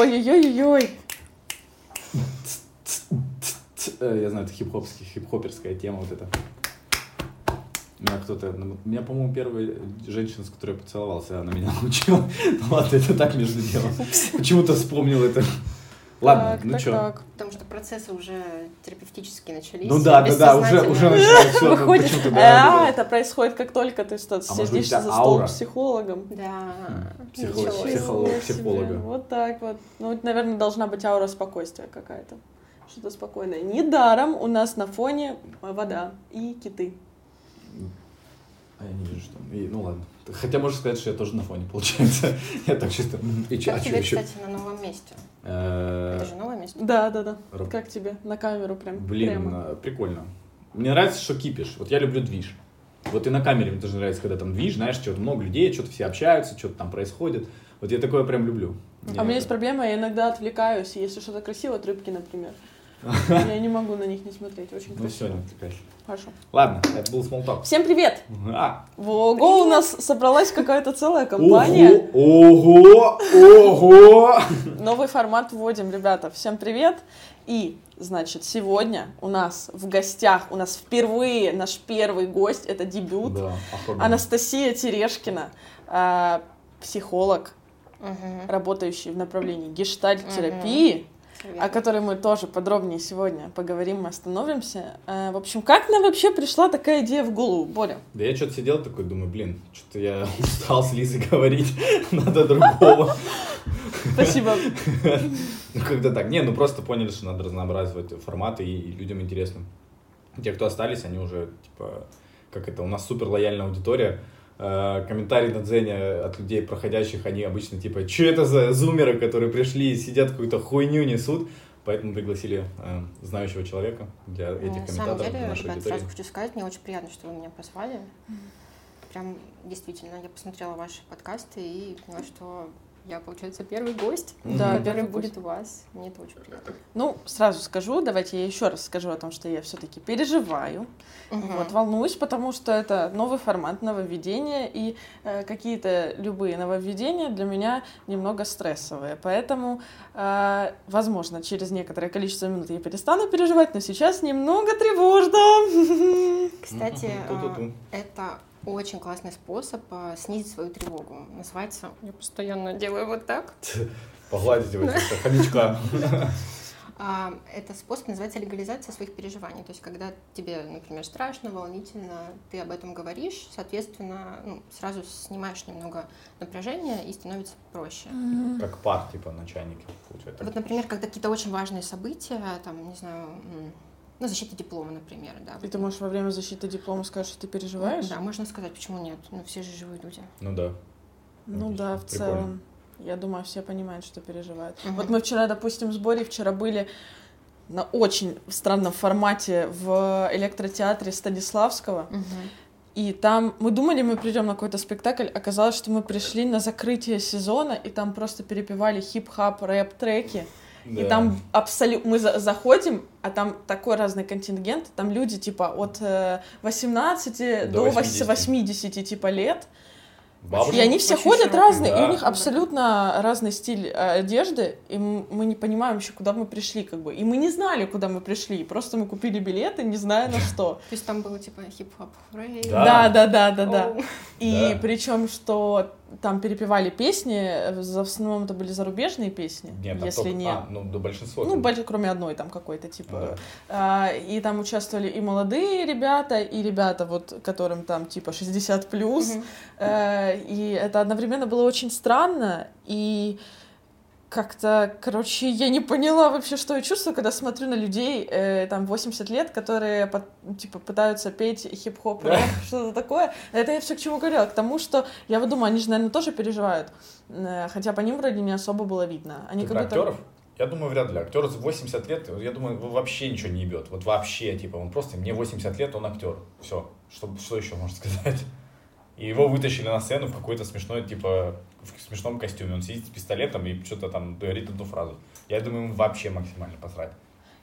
Ой-ой-ой-ой. Э, Я знаю, это хип-хопский, хип-хоперская тема вот эта. Меня кто-то, ну, меня, по-моему, первая женщина, с которой я поцеловался, она меня научила. Ну ладно, это так между делом. Почему-то вспомнил это. Ладно, Так, ну так, что. так. Потому что процессы уже терапевтические начались. Ну да, да, да, уже, уже начинает все. Выходит, а, это происходит как только ты что А это за стол аура? психологом. Да. Психолог, психолог, психолога. Вот так вот. Ну, это, наверное, должна быть аура спокойствия какая-то. Что-то спокойное. Недаром у нас на фоне вода и киты. А я не вижу, что. И, ну ладно. Хотя можно сказать, что я тоже на фоне, получается. Я так чисто. И а Как чё тебе, еще? кстати, на новом месте? Э, Это же новое место. Да, да, да. Раб- Как тебе? На камеру прям. Блин, прямо. э, прикольно. Мне нравится, что кипишь. Вот я люблю движ. Вот и на камере мне тоже нравится, когда там движ, знаешь, что-то много людей, что-то все общаются, что-то там происходит. Вот я такое прям люблю. А у меня есть проблема, я иногда отвлекаюсь, если что-то красиво, от рыбки, например. Я не могу на них не смотреть, очень Ну все, красиво. не отвлекайся. Хорошо. Ладно, это был смолток. Всем привет! А, Ого, у нас собралась какая-то целая компания. Ого, ого, ого! Новый формат вводим, ребята. Всем привет! И, значит, сегодня у нас в гостях, у нас впервые наш первый гость, это дебют, Да. Анастасия Терешкина, а, психолог, Мгм. работающий в направлении гештальт-терапии, Верно. О которой мы тоже подробнее сегодня поговорим, мы остановимся. А, В общем, как нам вообще пришла такая идея в голову, Боря? Да я что-то сидел такой, думаю, блин, что-то я устал с Лизой говорить, надо другого. Спасибо. Ну, когда так. Не, ну просто поняли, что надо разнообразивать форматы, и, и людям интересно. Те, кто остались, они уже, типа, как это, у нас супер лояльная аудитория. Э, комментарии на Дзене от людей, проходящих, они обычно, типа, что это за зумеры, которые пришли и сидят какую-то хуйню несут. Поэтому пригласили э, знающего человека для этих На самом комментаторов, деле, нашей ребят, аудитории. сразу хочу сказать, мне очень приятно, что вы меня позвали. Прям действительно, я посмотрела ваши подкасты и поняла, что я, получается, первый гость, Да, который первый будет гость. у вас. Мне это очень приятно. Ну, сразу скажу, давайте я еще раз скажу о том, что я все-таки переживаю. Мгм. Вот, волнуюсь, потому что это новый формат нововведения, и э, какие-то любые нововведения для меня немного стрессовые. Поэтому, э, возможно, через некоторое количество минут я перестану переживать, но сейчас немного тревожно. Кстати, а, это очень классный способ а, снизить свою тревогу. Называется, я постоянно делаю вот так. Погладить его, хомячка. А, Это способ называется легализация своих переживаний. То есть, когда тебе, например, страшно, волнительно, ты об этом говоришь, соответственно, ну, сразу снимаешь немного напряжения и становится проще. Как пар, типа, на чайнике. получается. Вот, например, когда какие-то очень важные события, там, не знаю, ну, защита диплома, например, да. И ты можешь во время защиты диплома сказать, что ты переживаешь? Да, можно сказать, почему нет. Ну, все же живые люди. Ну да. Ну Отлично, да, в прикольно. целом. Я думаю, все понимают, что переживают. Мгм. Вот мы вчера, допустим, с Борей вчера были на очень странном формате в электротеатре Станиславского. И там мы думали, мы придем на какой-то спектакль, оказалось, что мы пришли на закрытие сезона, и там просто перепевали хип-хап, рэп-треки. И Да. там абсолютно мы за- заходим, а там такой разный контингент, там люди типа от э, 18 До до, 80. 80 типа лет. Бабушка? И они все ходят разные, и да. у них абсолютно разный стиль э, одежды, и мы не понимаем еще, куда мы пришли, как бы. И мы не знали, куда мы пришли, просто мы купили билеты, не зная на что. То есть там было типа хип-хоп. Да. Да, да, да, да. И причем, что там перепевали песни, э, в основном это были зарубежные песни, Нет, если только- не... а, ну, да большинство. Ну, больше, кроме одной там какой-то, типа. Да. А, и там участвовали и молодые ребята, и ребята, вот, которым там, типа, 60 плюс. Мгм. Э, И это одновременно было очень странно, и как-то, короче, я не поняла вообще, что я чувствую, когда смотрю на людей, э, там, 80 лет, которые, под- типа, пытаются петь хип-хоп, рэп, что-то такое. Это я все к чему говорила? К тому, что я вот думаю, они же, наверное, тоже переживают, Э, хотя по ним вроде не особо было видно. Они Ты как будто... актеров? Я думаю, вряд ли. Актер за 80 лет, я думаю, вообще ничего не ебет. Вот вообще, типа, он просто, мне 80 лет, он актер. Все. Что, что еще можно сказать? И его вытащили на сцену в какой-то смешной, типа, в смешном костюме. Он сидит с пистолетом и что-то там говорит одну фразу. Я думаю, ему вообще максимально посрать.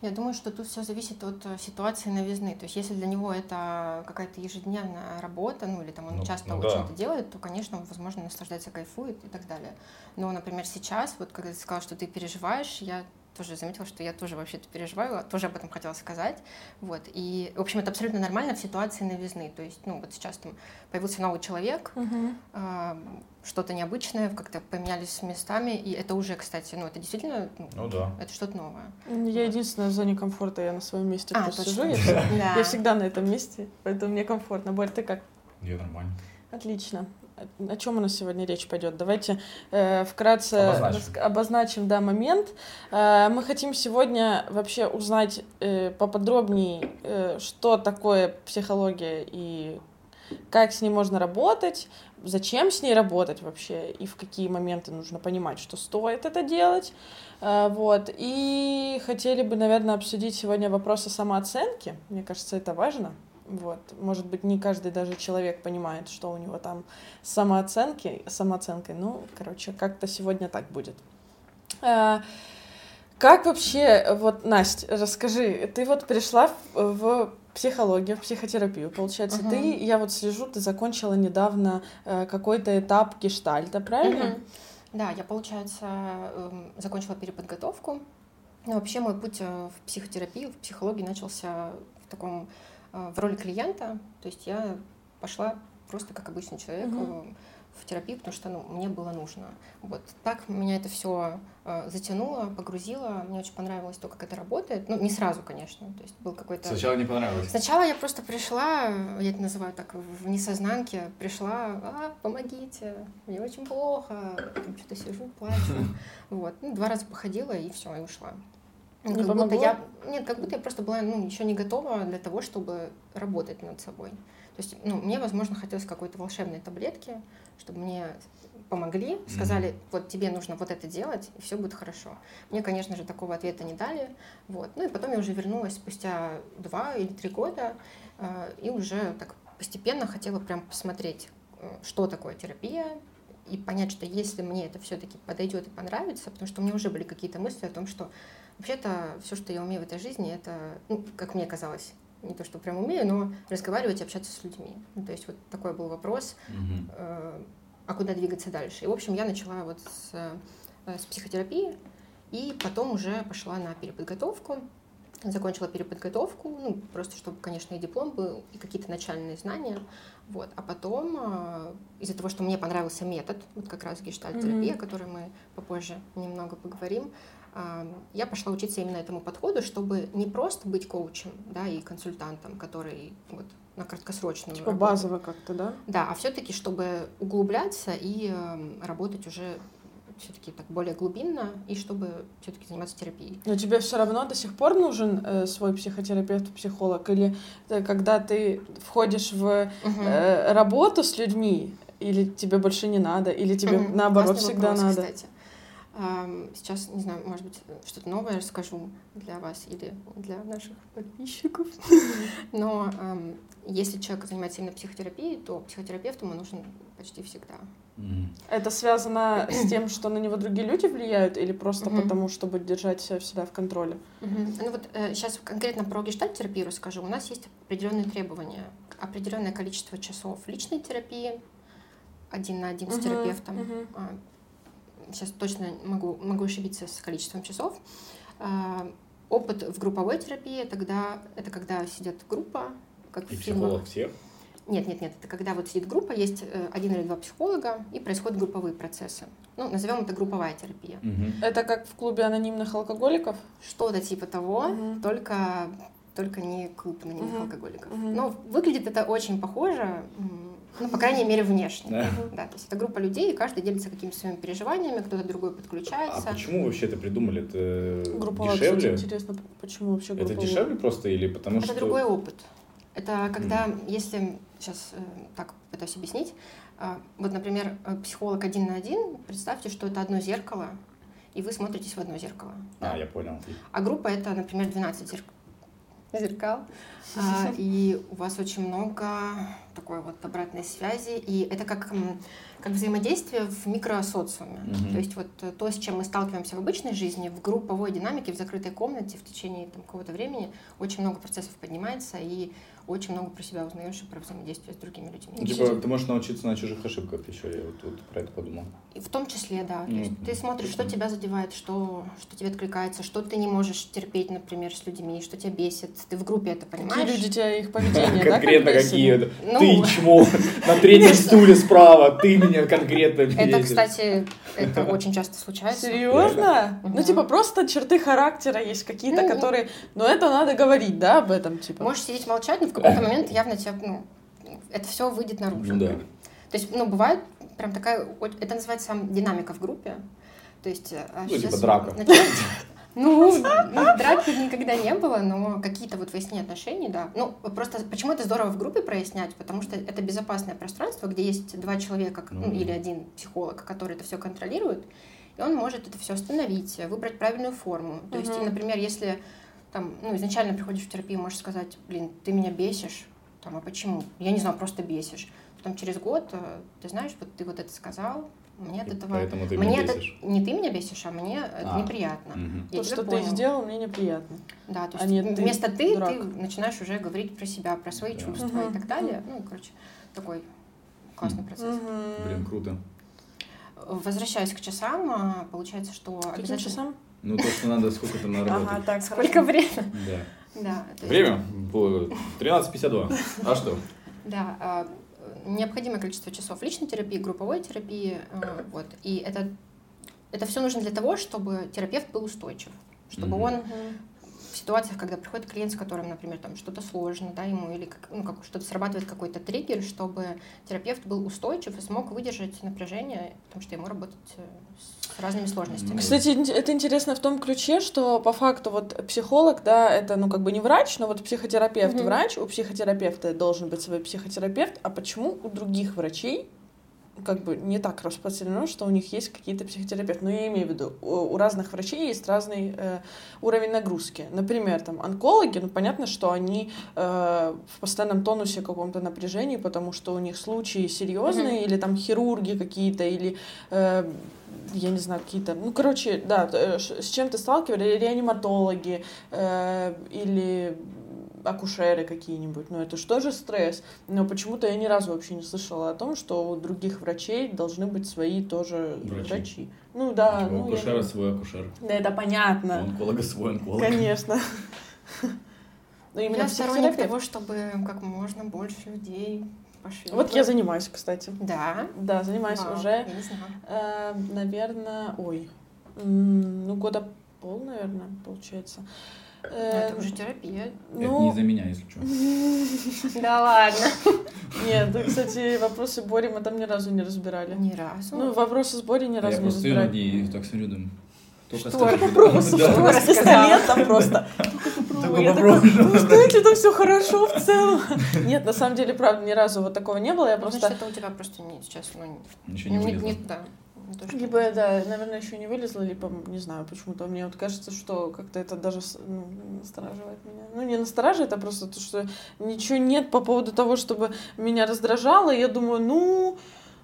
Я думаю, что тут все зависит от э, ситуации новизны. То есть, если для него это какая-то ежедневная работа, ну или там он Ну, часто ну очень да. это делает, то, конечно, он, возможно, наслаждается, кайфует и так далее. Но, например, сейчас, вот когда ты сказала, что ты переживаешь, я тоже заметила, что я тоже вообще-то переживаю, тоже об этом хотела сказать. Вот. И, в общем, это абсолютно нормально в ситуации новизны. То есть, ну, вот сейчас там появился новый человек, Мгм. а, что-то необычное, как-то поменялись местами, и это уже, кстати, ну, это действительно, ну, Ну да. это что-то новое. Я единственная в зоне комфорта, я на своем месте А, сижу. Я, я всегда на этом месте, поэтому мне комфортно. Борь, ты как? Не, нормально. Отлично. О- чем у нас сегодня речь пойдет? Давайте э, вкратце Обозначим. обозначим да, момент. Э, мы хотим сегодня вообще узнать э, поподробнее, э, что такое психология и как с ней можно работать, зачем с ней работать вообще и в какие моменты нужно понимать, что стоит это делать. Э, Вот. И хотели бы, наверное, обсудить сегодня вопросы самооценки. Мне кажется, это важно. Вот. Может быть, не каждый даже человек понимает, что у него там с самооценки, самооценкой. Ну, короче, как-то сегодня так будет. Э, Как вообще, вот, Настя, расскажи, ты вот пришла в, в психологию, в психотерапию, получается, Мгм. ты, я вот слежу, ты закончила недавно э, какой-то этап гештальта, правильно? Мгм. Да, я, получается, эм, закончила переподготовку. Но вообще мой путь э, в психотерапию, в психологии начался в таком в роли клиента. То есть я пошла просто как обычный человек э, в терапию, потому что ну, мне было нужно. Вот так меня это все затянуло, погрузило. Мне очень понравилось то, как это работает. Ну, не сразу, конечно. То есть был какой-то... Сначала не понравилось. Сначала я просто пришла, я это называю так, в несознанке, пришла, а, помогите, мне очень плохо, там что-то сижу, плачу. Вот. Ну, два раза походила и все, и ушла. Ну, Не как будто помогло? я, нет, как будто я просто была ну, еще не готова для того, чтобы работать над собой. То есть, ну, мне, возможно, хотелось какой-то волшебной таблетки, чтобы мне помогли, сказали, вот тебе нужно вот это делать, и все будет хорошо. Мне, конечно же, такого ответа не дали. Вот. Ну и потом я уже вернулась спустя два или три года э, и уже так постепенно хотела прям посмотреть, э, что такое терапия, и понять, что если мне это все-таки подойдет и понравится, потому что у меня уже были какие-то мысли о том, что вообще-то все, что я умею в этой жизни, это, ну, как мне казалось, не то, что прям умею, но разговаривать и общаться с людьми. Ну, то есть вот такой был вопрос, Мгм. э, а куда двигаться дальше. И, в общем, я начала вот с, э, с психотерапии, и потом уже пошла на переподготовку. Закончила переподготовку, ну, просто чтобы, конечно, и диплом был, и какие-то начальные знания. Вот. А потом, э, из-за того, что мне понравился метод, вот как раз гештальт-терапия, Мгм. о которой мы попозже немного поговорим, э, я пошла учиться именно этому подходу, чтобы не просто быть коучем да, и консультантом, который вот, на краткосрочную Типа работу, базово как-то, да? да, а все-таки, чтобы углубляться и работать уже все-таки так более глубинно, и чтобы все-таки заниматься терапией. Но тебе все равно до сих пор нужен э, свой психотерапевт, психолог? Или э, когда ты входишь в э, работу с людьми, или тебе больше не надо, или тебе наоборот Классный всегда вопрос, надо? Кстати. Сейчас, не знаю, может быть, что-то новое расскажу для вас или для наших подписчиков. Но если человек занимается именно психотерапией, то психотерапевт ему нужен почти всегда. Это связано с тем, что на него другие люди влияют, или просто Мгм. потому, чтобы держать себя всегда в контроле? Ну вот сейчас конкретно про гештальт-терапию расскажу. У нас есть определенные требования. Определенное количество часов личной терапии, один на один с Мгм, терапевтом. мгм. Сейчас точно могу, могу ошибиться с количеством часов. А, Опыт в групповой терапии, тогда это когда сидит группа, как И в психолог всех? Нет, нет, нет, это когда вот сидит группа, есть э, один или два психолога, и происходят групповые процессы. Ну, назовем это групповая терапия. Мгм. Это как в клубе анонимных алкоголиков? Что-то типа того, Мгм. только, только не клуб анонимных Мгм. алкоголиков. Мгм. Но выглядит это очень похоже, ну, по крайней мере, внешне. Да. Да, то есть это группа людей, и каждый делится какими-то своими переживаниями, кто-то другой А подключается. почему вообще это придумали? Это Групповая, кстати, дешевле? интересно, почему вообще Это групповая? дешевле просто или потому Это что... другой опыт. Это когда, если сейчас так пытаюсь объяснить, а, вот, например, э, психолог один на один, представьте, что это одно зеркало, и вы смотритесь в одно зеркало. А, да. я понял. А группа это, например, 12 зерк- зеркал, а, и у вас очень много такой вот обратной связи, и это как, как взаимодействие в микросоциуме. Мгм. То есть вот э, то, с чем мы сталкиваемся в обычной жизни, в групповой динамике, в закрытой комнате в течение там, какого-то времени очень много процессов поднимается, и очень много про себя узнаешь и про взаимодействие с другими людьми. Ну, типа, ты можешь научиться на чужих ошибках еще, я вот, вот про это подумал. И в том числе, да. То Ну, есть ты смотришь, что тебя задевает, что, что тебе откликается, что ты не можешь терпеть, например, с людьми, что тебя бесит. Ты в группе это понимаешь. Какие люди тебя их поведение, да, Конкретно какие? Ну. Ты чмо на третьем стуле справа, ты меня конкретно Это, кстати, это очень часто случается. Серьезно? Ну, типа, просто черты характера есть какие-то, которые... Но это надо говорить, да, об этом, типа. Можешь сидеть молчать, но в какой-то момент явно тебя, ну, это все выйдет наружу. Ну да. То есть, ну, бывает прям такая, это называется динамика в группе. То есть... э, Ну, типа драка. Ну, ну, драки никогда не было, но какие-то вот выяснения отношений, да. Ну, просто почему это здорово в группе прояснять? Потому что это безопасное пространство, где есть два человека, ну, Ну. или один психолог, который это все контролирует, и он может это все остановить, выбрать правильную форму. То есть, например, если там, ну, изначально приходишь в терапию, можешь сказать, блин, ты меня бесишь, там, а почему? Я не знаю, просто бесишь. Потом через год, э, ты знаешь, вот ты вот это сказал, мне от этого... Поэтому ты мне меня это бесишь. не ты меня бесишь, а мне это А. неприятно. Мгм. Я То, что ты понял. сделал, мне неприятно. Да, то а есть не ты, вместо ты, дурак. ты начинаешь уже говорить про себя, про свои Да. чувства Мгм. и так далее. Ну, короче, такой классный процесс. Блин, круто. Возвращаясь к часам, а, получается, что Каким обязательно... часам? Ну, то, что надо сколько-то наработать. Ага, так, Сколько времени? Да. Да. есть- Время было 13.52. А что? Да, а, необходимое количество часов личной терапии, групповой терапии, а, вот. И это, это все нужно для того, чтобы терапевт был устойчив, чтобы Мгм. он в ситуациях, когда приходит клиент, с которым, например, там что-то сложно, да, ему или как, ну, как что-то срабатывает какой-то триггер, чтобы терапевт был устойчив и смог выдержать напряжение, потому что ему работать э, с разными сложностями. Кстати, это интересно в том ключе, что по факту вот психолог, да, это, ну, как бы не врач, но вот психотерапевт Мгм. врач, у психотерапевта должен быть свой психотерапевт, а почему у других врачей как бы не так распространено, что у них есть какие-то психотерапевты. Но я имею в виду, у, разных врачей есть разный э, уровень нагрузки. Например, там онкологи, ну понятно, что они э, в постоянном тонусе каком-то напряжении, потому что у них случаи серьезные, или там хирурги какие-то, или э, я не знаю, какие-то, ну, короче, да, э, с чем ты сталкивались, реаниматологи э, или акушеры какие-нибудь, ну, это же тоже стресс, но почему-то я ни разу вообще не слышала о том, что у других врачей должны быть свои тоже Врачи. врачи. Ну, да, Типа, ну, у я акушера не- свой акушер. да, это У понятно, онколога свой онколог. конечно. Но именно Я сторонник того, чтобы как можно больше людей пошли. Вот я занимаюсь, кстати. Да. Да, занимаюсь Вау, уже, Я знаю. наверное, ой, ну, года пол, наверное, получается. Э, Это уже терапия. Это не Ну, за меня, если что. Да ладно. нет, кстати, вопросы Бори мы там ни разу не разбирали. Ни разу. Ну, вопросы с Бори ни Я разу не разбирали. и так смотрю, думаю, только Что? Вопросы, что рассказала? пистолетом просто. Я такая, ну, знаете, там все хорошо в целом. Нет, на самом деле, правда, ни разу вот такого не было. Я Ну, Значит, просто это у тебя просто не, сейчас, ну, Ничего не не, да, не то, что- Либо, да, наверное, еще не вылезла, либо, не знаю, почему-то мне вот кажется, что как-то это даже ну, настораживает меня. Ну, не настораживает, а просто то, что ничего нет по поводу того, чтобы меня раздражало. Я думаю, ну,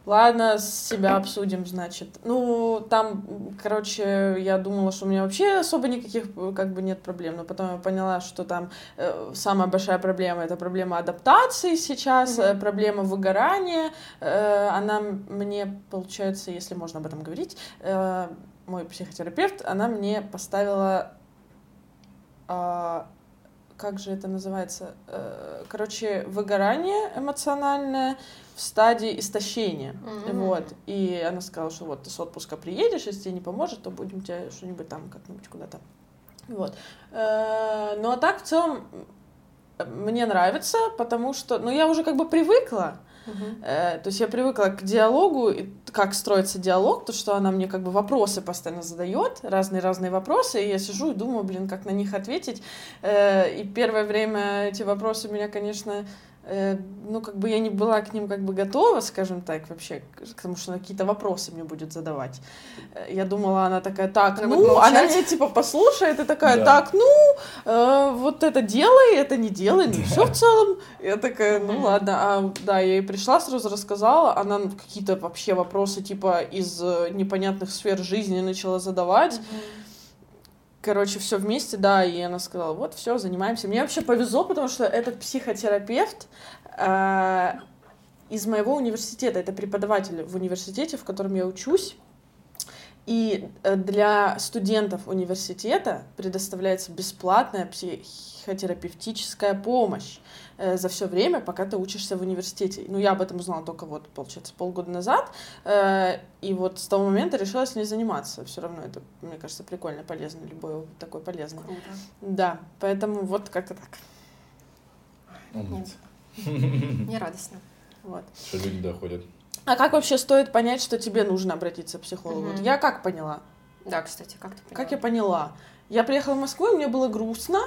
ладно, с себя обсудим, значит. Ну, там, короче, я думала, что у меня вообще особо никаких как бы нет проблем, но потом я поняла, что там э, самая большая проблема — это проблема адаптации сейчас, э, проблема выгорания. Э, она мне, получается, если можно об этом говорить, э, мой психотерапевт, она мне поставила... а, как же это называется? Э, короче, выгорание эмоциональное в стадии истощения. Мгм. Вот. И она сказала, что вот ты с отпуска приедешь, если тебе не поможет, то будем тебя что-нибудь там как-нибудь куда-то. Вот. Э, Ну а так в целом мне нравится, потому что, ну я уже как бы привыкла. Э, то есть я привыкла к диалогу, и как строится диалог, то что она мне как бы вопросы постоянно задает, разные-разные вопросы, и я сижу и думаю, блин, как на них ответить. Э, И первое время эти вопросы меня, конечно, ну, как бы я не была к ним как бы готова, скажем так, вообще, к тому, что она какие-то вопросы мне будет задавать. Э, я думала, она такая, так, Она ну, будет молчать. она меня типа послушает и такая, Да. так, ну, э, вот это делай, это не делай, ну, все в целом. Я такая, ну, ладно. А, да, я ей пришла, сразу рассказала, она какие-то вообще вопросы типа из э, непонятных сфер жизни начала задавать. Короче, все вместе, да, и она сказала, вот, все, занимаемся. Мне вообще повезло, потому что этот психотерапевт э, из моего университета, это преподаватель в университете, в котором я учусь. И э, для студентов университета предоставляется бесплатная психотерапевтическая помощь за все время, пока ты учишься в университете. Ну, я об этом узнала только вот, получается, полгода назад. Э, И вот с того момента решила с ней заниматься. Все равно это, мне кажется, прикольно, полезно. Любой такой полезный. Круто. Да, поэтому вот как-то так. Умница. Мне радостно. Вот. Что люди доходят. А как вообще стоит понять, что тебе нужно обратиться к психологу? Мгм. Вот Я как поняла? Да, кстати, как ты Как я поняла? поняла? Я приехала в Москву, и мне было грустно.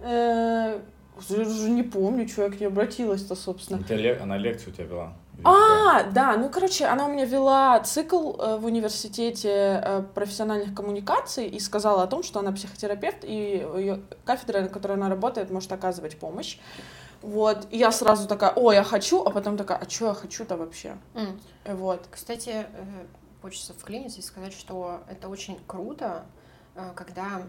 Э, Я уже не помню, что я к ней обратилась-то, собственно. Ты ле- Она лекцию у тебя вела. А, да, ну, короче, она у меня вела цикл э, в университете э, профессиональных коммуникаций и сказала о том, что она психотерапевт, и ее кафедра, на которой она работает, может оказывать помощь. Вот, и я сразу такая, о, я хочу, а потом такая, а что я хочу-то вообще? Э, Вот. Кстати, э, хочется вклиниться и сказать, что это очень круто, когда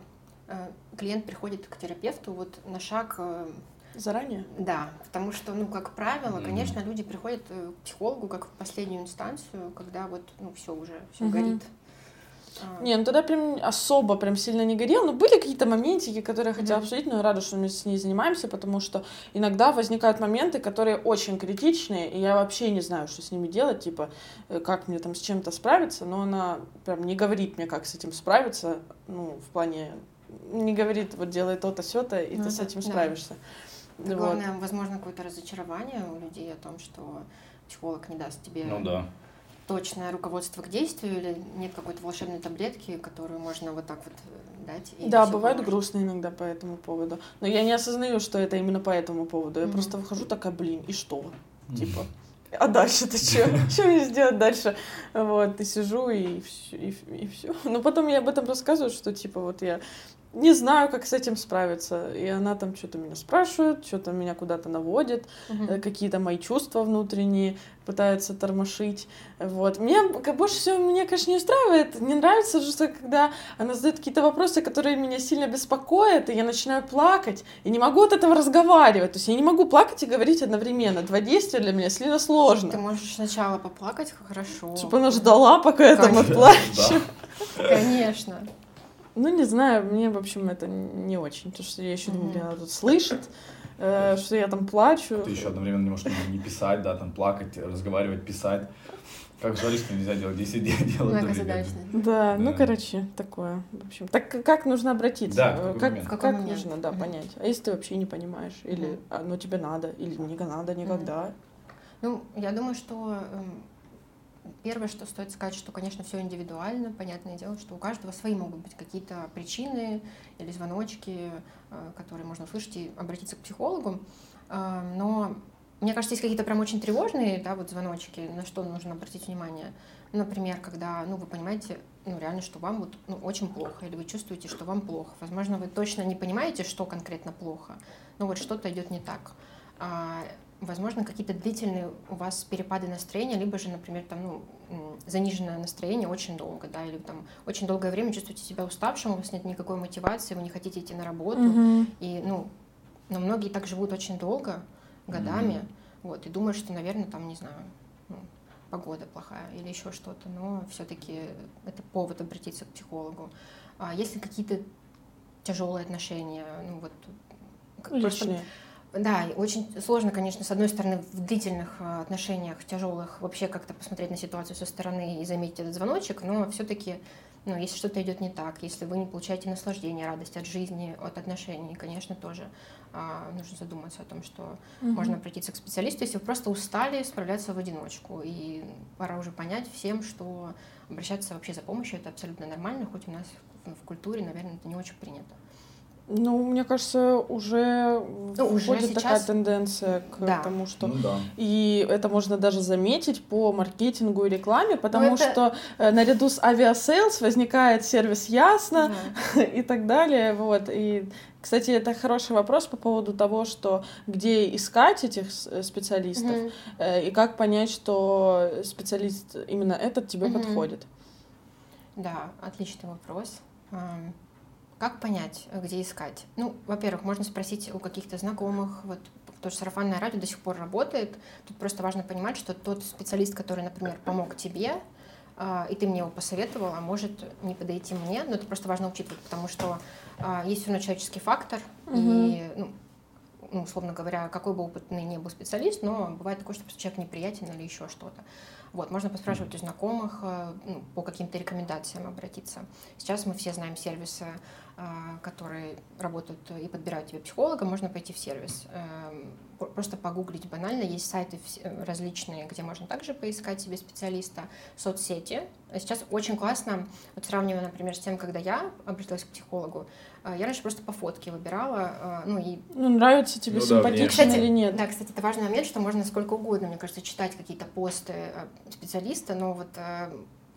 клиент приходит к терапевту вот на шаг э, Заранее? Да, потому что, ну, как правило, Мгм. конечно, люди приходят э, к психологу как в последнюю инстанцию, когда вот, ну, все уже, все Мгм. горит. А, Не, ну тогда прям особо прям сильно не горел, но были какие-то моментики, которые я хотела Мгм. обсудить, но я рада, что мы с ней занимаемся, потому что иногда возникают моменты, которые очень критичные, и я вообще не знаю, что с ними делать, типа, э, как мне там с чем-то справиться, но она прям не говорит мне, как с этим справиться, ну, в плане, не говорит, вот делай то-то, сё-то, и Ну ты с да, этим да. справишься. это Вот. Главное, возможно, какое-то разочарование у людей о том, что психолог не даст тебе Ну да. точное руководство к действию или нет какой-то волшебной таблетки, которую можно вот так вот э, дать. и Да, бывает поможет. грустно иногда по этому поводу. Но я не осознаю, что это именно по этому поводу. Я Мгм. просто выхожу такая, блин, и что? Типа. А дальше-то что? Что мне сделать дальше? Вот, и сижу, и все. И, все. Но потом я об этом рассказываю, что типа вот я не знаю, как с этим справиться. И она там что-то меня спрашивает, что-то меня куда-то наводит, э, какие-то мои чувства внутренние пытается тормошить. Вот. Как больше всего, меня, конечно, не устраивает. Не нравится, что когда она задает какие-то вопросы, которые меня сильно беспокоят, и я начинаю плакать, и не могу от этого разговаривать. То есть я не могу плакать и говорить одновременно. Два действия для меня сильно Ты сложно. можешь сначала поплакать, хорошо. Чтобы она ждала, пока я там отплачу. Конечно. Ну, не знаю, мне, в общем, это не очень. Потому что я еще думаю, блин, она тут слышит, э, что я там плачу. Ты еще одновременно не можешь не писать, да, там плакать, разговаривать, писать. Как жаль, что нельзя делать 10 дел делать. Многозадачный. Да, ну, Да. короче, такое. В общем, так как нужно обратиться? Да, в Э, какой как, как момент? нужно, да, понять? А если ты вообще не понимаешь? Или Мгм. оно тебе надо, или не надо никогда? Ну, я думаю, что эм, первое, что стоит сказать, что, конечно, все индивидуально. Понятное дело, что у каждого свои могут быть какие-то причины или звоночки, э, которые можно услышать и обратиться к психологу. Э, Но мне кажется, есть какие-то прям очень тревожные, да, вот звоночки, на что нужно обратить внимание. Например, когда, ну, вы понимаете, ну, реально, что вам вот, ну, очень плохо, или вы чувствуете, что вам плохо. Возможно, вы точно не понимаете, что конкретно плохо, но вот что-то идет не так. Возможно, какие-то длительные у вас перепады настроения, либо же, например, там, ну, заниженное настроение очень долго, да, или там очень долгое время чувствуете себя уставшим, у вас нет никакой мотивации, вы не хотите идти на работу, Мгм. и, ну, но многие так живут очень долго, годами, вот, и думают, что, наверное, там, не знаю, ну, погода плохая или еще что-то, но все-таки это повод обратиться к психологу. А если какие-то тяжелые отношения, ну вот как просто- Личные. Да, и очень сложно, конечно, с одной стороны, в длительных э, отношениях, тяжелых, вообще как-то посмотреть на ситуацию со стороны и заметить этот звоночек, но все-таки, ну, если что-то идет не так, если вы не получаете наслаждение, радость от жизни, от отношений, конечно, тоже а, нужно задуматься о том, что Мгм. можно обратиться к специалисту, если вы просто устали справляться в одиночку. И пора уже понять всем, что обращаться вообще за помощью это абсолютно нормально, хоть у нас в культуре, наверное, это не очень принято. Ну, мне кажется, уже ну, входит сейчас... такая тенденция к да. тому, что... Ну, да. И это можно даже заметить по маркетингу и рекламе, потому это... что э, наряду с авиасейлс возникает сервис Ясно да. и так далее. Вот. И, кстати, это хороший вопрос по поводу того, что где искать этих э, специалистов угу. э, и как понять, что специалист именно этот тебе угу. подходит. Да, отличный вопрос. Как понять, э, где искать? Ну, во-первых, можно спросить у каких-то знакомых, вот потому что сарафанное радио до сих пор работает. Тут просто важно понимать, что тот специалист, который, например, помог тебе, а, и ты мне его посоветовала, может не подойти мне, но это просто важно учитывать, потому что а, есть все равно человеческий фактор, угу. и, ну, ну, условно говоря, какой бы опытный не был специалист, но бывает такое, что человек неприятен или еще что-то. Вот, можно поспрашивать у знакомых, э, ну, по каким-то рекомендациям обратиться. Сейчас мы все знаем сервисы, которые работают и подбирают тебе психолога, можно пойти в сервис. Эм, просто погуглить банально, есть сайты различные, где можно также поискать себе специалиста, соцсети. Сейчас очень классно, вот сравнивая, например, с тем, когда я обратилась к психологу, э, я раньше просто по фотке выбирала, ну и... Ну, нравится тебе, ну, симпатично да, или нет. Да, кстати, это важный момент, что можно сколько угодно, мне кажется, читать какие-то посты специалиста, но вот э,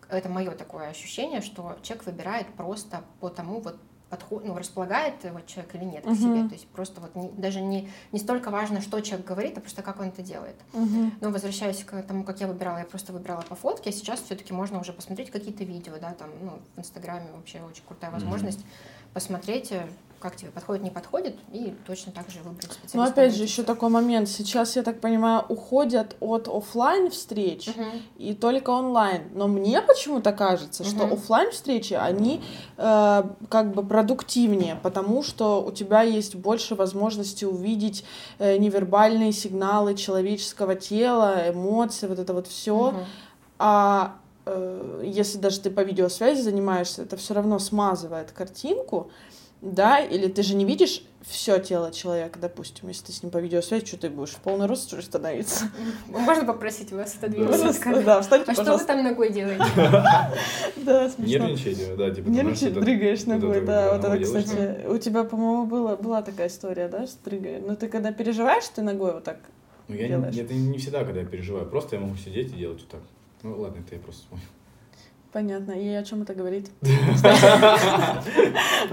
это мое такое ощущение, что человек выбирает просто по тому, вот подход, ну, располагает вот человек или нет к uh-huh. себе. То есть просто вот не, даже не, не столько важно, что человек говорит, а просто как он это делает. Uh-huh. Но возвращаясь к тому, как я выбирала, я просто выбирала по фотке, а сейчас все-таки можно уже посмотреть какие-то видео, да, там, ну, в Инстаграме вообще очень крутая возможность uh-huh. посмотреть, э, как тебе подходит, не подходит, и точно так же выбрать специалиста. Ну, опять же, еще такой момент. Сейчас, я так понимаю, уходят от офлайн встреч uh-huh. и только онлайн. Но мне почему-то кажется, uh-huh. что офлайн встречи, они э, как бы продуктивнее, потому что у тебя есть больше возможности увидеть э, невербальные сигналы человеческого тела, эмоции, вот это вот все. Uh-huh. А э, если даже ты по видеосвязи занимаешься, это все равно смазывает картинку да, или ты же не видишь все тело человека, допустим, если ты с ним по видеосвязи, что ты будешь в полный рост что ли становиться? Можно попросить вас отодвинуться? Да, встаньте, А что вы там ногой делаете? Да, смешно. Нервничаете, да, типа. Нервничаешь, дрыгаешь ногой, да, вот это, кстати, у тебя, по-моему, была, была такая история, да, что дрыгаешь. Но ты когда переживаешь, ты ногой вот так ну, я не, это не всегда, когда я переживаю, просто я могу сидеть и делать вот так. Ну ладно, это я просто вспомнил. Понятно. И о чем это говорит? У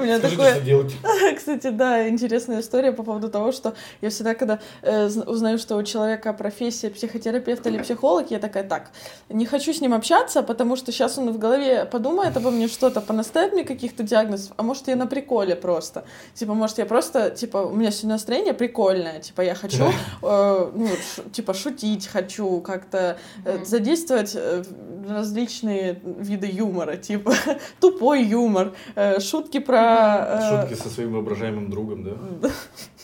меня такое... Кстати, да, интересная история по поводу того, что я всегда, когда э, узнаю, что у человека профессия психотерапевт или психолог, я такая, так, не хочу с ним общаться, потому что сейчас он в голове подумает обо мне что-то, понаставит мне каких-то диагнозов, а может, я на приколе просто. Типа, может, я просто, типа, у меня сегодня настроение прикольное, типа, я хочу, э, ну, типа, шутить хочу, как-то э, задействовать различные виды юмора, типа тупой юмор, э, шутки про... Э, шутки со своим воображаемым другом, да?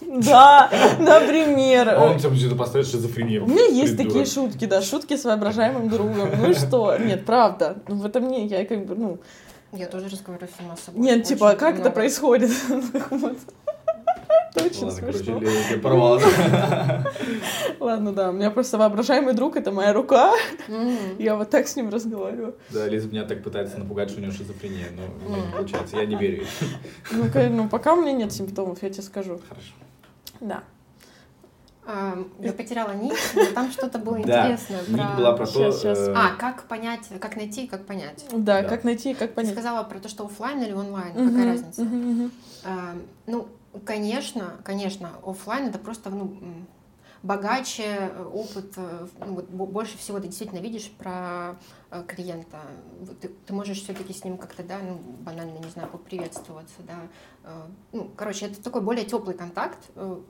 Да, например. А он тебе что-то поставит шизофрению. У меня есть такие шутки, да, шутки с воображаемым другом. Ну и что? Нет, правда. Ну, в этом не, я как бы, ну... Я тоже разговариваю сама с собой. Нет, типа, как это происходит? Точно Ладно, смешно. короче. Ладно, да, у меня просто воображаемый друг — это моя рука. Я вот так с ним разговариваю. Да, Лиза меня так пытается напугать, что у нее шизофрения, но у меня не получается, я не верю. Ну, ну, пока у меня нет симптомов, я тебе скажу. Хорошо. Да. Я потеряла нить, но там что-то было интересное. Да, нить была про то... Э, а, как понять, как найти и как понять. Да, как найти и как понять. Ты сказала про то, что офлайн или онлайн, какая разница? Ну, Конечно, конечно, офлайн это просто ну, богаче э, опыт, э, ну, вот, больше всего ты действительно видишь про э, клиента. Ты, ты можешь все-таки с ним как-то, да, ну, банально, не знаю, поприветствоваться, да. Ну, короче, это такой более теплый контакт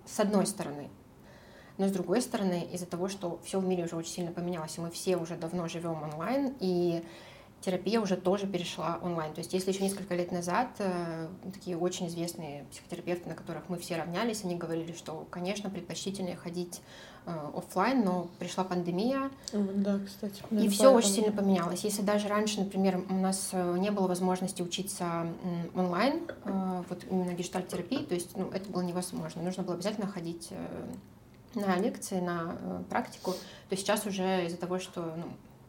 с одной стороны. Но с другой стороны, из-за того, что все в мире уже очень сильно поменялось, и мы все уже давно живем онлайн, и терапия уже тоже перешла онлайн. То есть если еще несколько лет назад э, такие очень известные психотерапевты, на которых мы все равнялись, они говорили, что, конечно, предпочтительнее ходить э, офлайн, но пришла пандемия. Да, кстати. И все очень сильно поменялось. Если даже раньше, например, у нас э, не было возможности учиться онлайн, вот именно гештальт-терапии, то есть ну, это было невозможно. Нужно было обязательно ходить на лекции, на практику, то сейчас уже из-за того, что ну,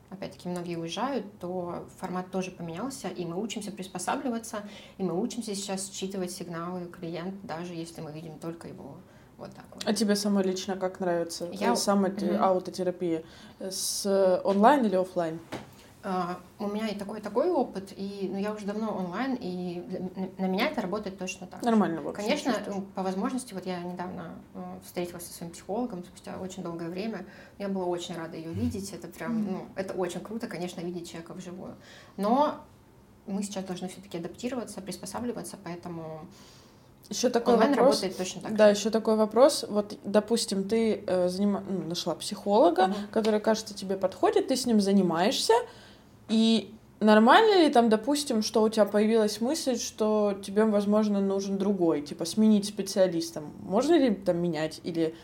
опять-таки многие уезжают, то формат тоже поменялся, и мы учимся приспосабливаться, и мы учимся сейчас считывать сигналы клиента, даже если мы видим только его вот так вот. А тебе самой лично как нравится? Я... Сама Мгм. аутотерапия с э, онлайн или оффлайн? А, у меня и такой, и такой опыт, и ну, я уже давно онлайн, и на- меня это работает точно так. же. Нормально, в общем. Конечно, чувствуешь? по возможности, вот я недавно э, встретилась со своим психологом спустя очень долгое время. Я была очень рада ее видеть. Это прям, ну, это очень круто, конечно, видеть человека вживую. Но мы сейчас должны все-таки адаптироваться, приспосабливаться, поэтому Еще такой онлайн вопрос. работает точно так. Да, же. еще такой вопрос. Вот, допустим, ты э, занима- ну, нашла психолога, Мгм. который, кажется, тебе подходит, ты с ним занимаешься, и нормально ли там, допустим, что у тебя появилась мысль, что тебе, возможно, нужен другой, типа сменить специалиста? Можно ли там менять или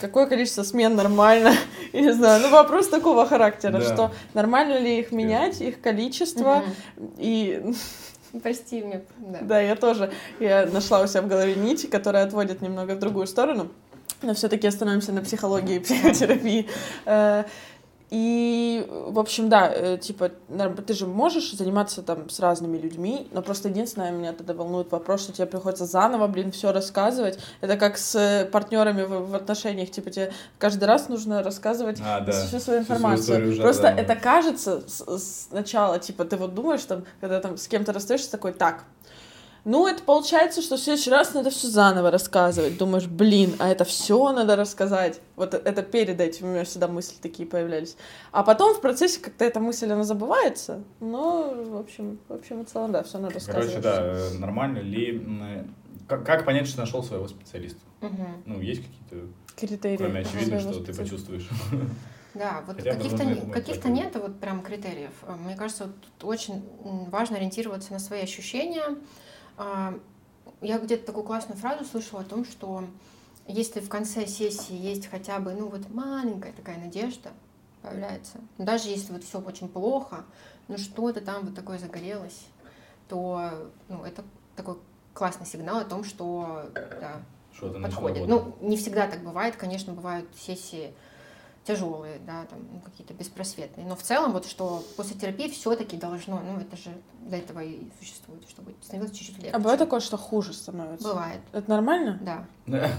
какое количество смен нормально? Я не знаю, ну вопрос такого характера, Да. что нормально ли их менять, их количество, и. Прости мне. Да. да, я тоже. Я нашла у себя в голове нити, которая отводит немного в другую сторону. Но все-таки остановимся на психологии и психотерапии. Э, И, в общем, да, э, типа, ты же можешь заниматься там с разными людьми, но просто единственное, меня тогда волнует вопрос, что тебе приходится заново, блин, все рассказывать. Это как с партнерами в, в отношениях, типа, тебе каждый раз нужно рассказывать А, да. всю свою Всю информацию. историю уже Просто заново. это кажется с- сначала, типа, ты вот думаешь, там, когда там с кем-то расстаешься, такой, так, ну, это получается, что в следующий раз надо все заново рассказывать. Думаешь, блин, а это все надо рассказать. Вот это перед этим у меня всегда мысли такие появлялись. А потом в процессе как-то эта мысль, она забывается. Но, в общем, в общем и целом, да, все надо рассказывать. Короче, да, э, нормально ли... Как, как понять, что нашел своего специалиста? Мгм. Ну, есть какие-то, Критерии. кроме очевидно, что ты почувствуешь. Да, вот каких-то, так. нет вот прям критериев. Мне кажется, вот тут очень важно ориентироваться на свои ощущения. А, Я где-то такую классную фразу слышала о том, что если в конце сессии есть хотя бы, ну вот маленькая такая надежда появляется, ну, даже если вот все очень плохо, ну что-то там вот такое загорелось, то ну, это такой классный сигнал о том, что да, начало подходит. Ну, не всегда так бывает, конечно, бывают сессии тяжелые, да, там ну, какие-то беспросветные. Но в целом вот что после терапии все-таки должно, ну это же для этого и существует, чтобы становилось чуть-чуть легче. А бывает такое, что хуже становится? Бывает, Это нормально? да. Да.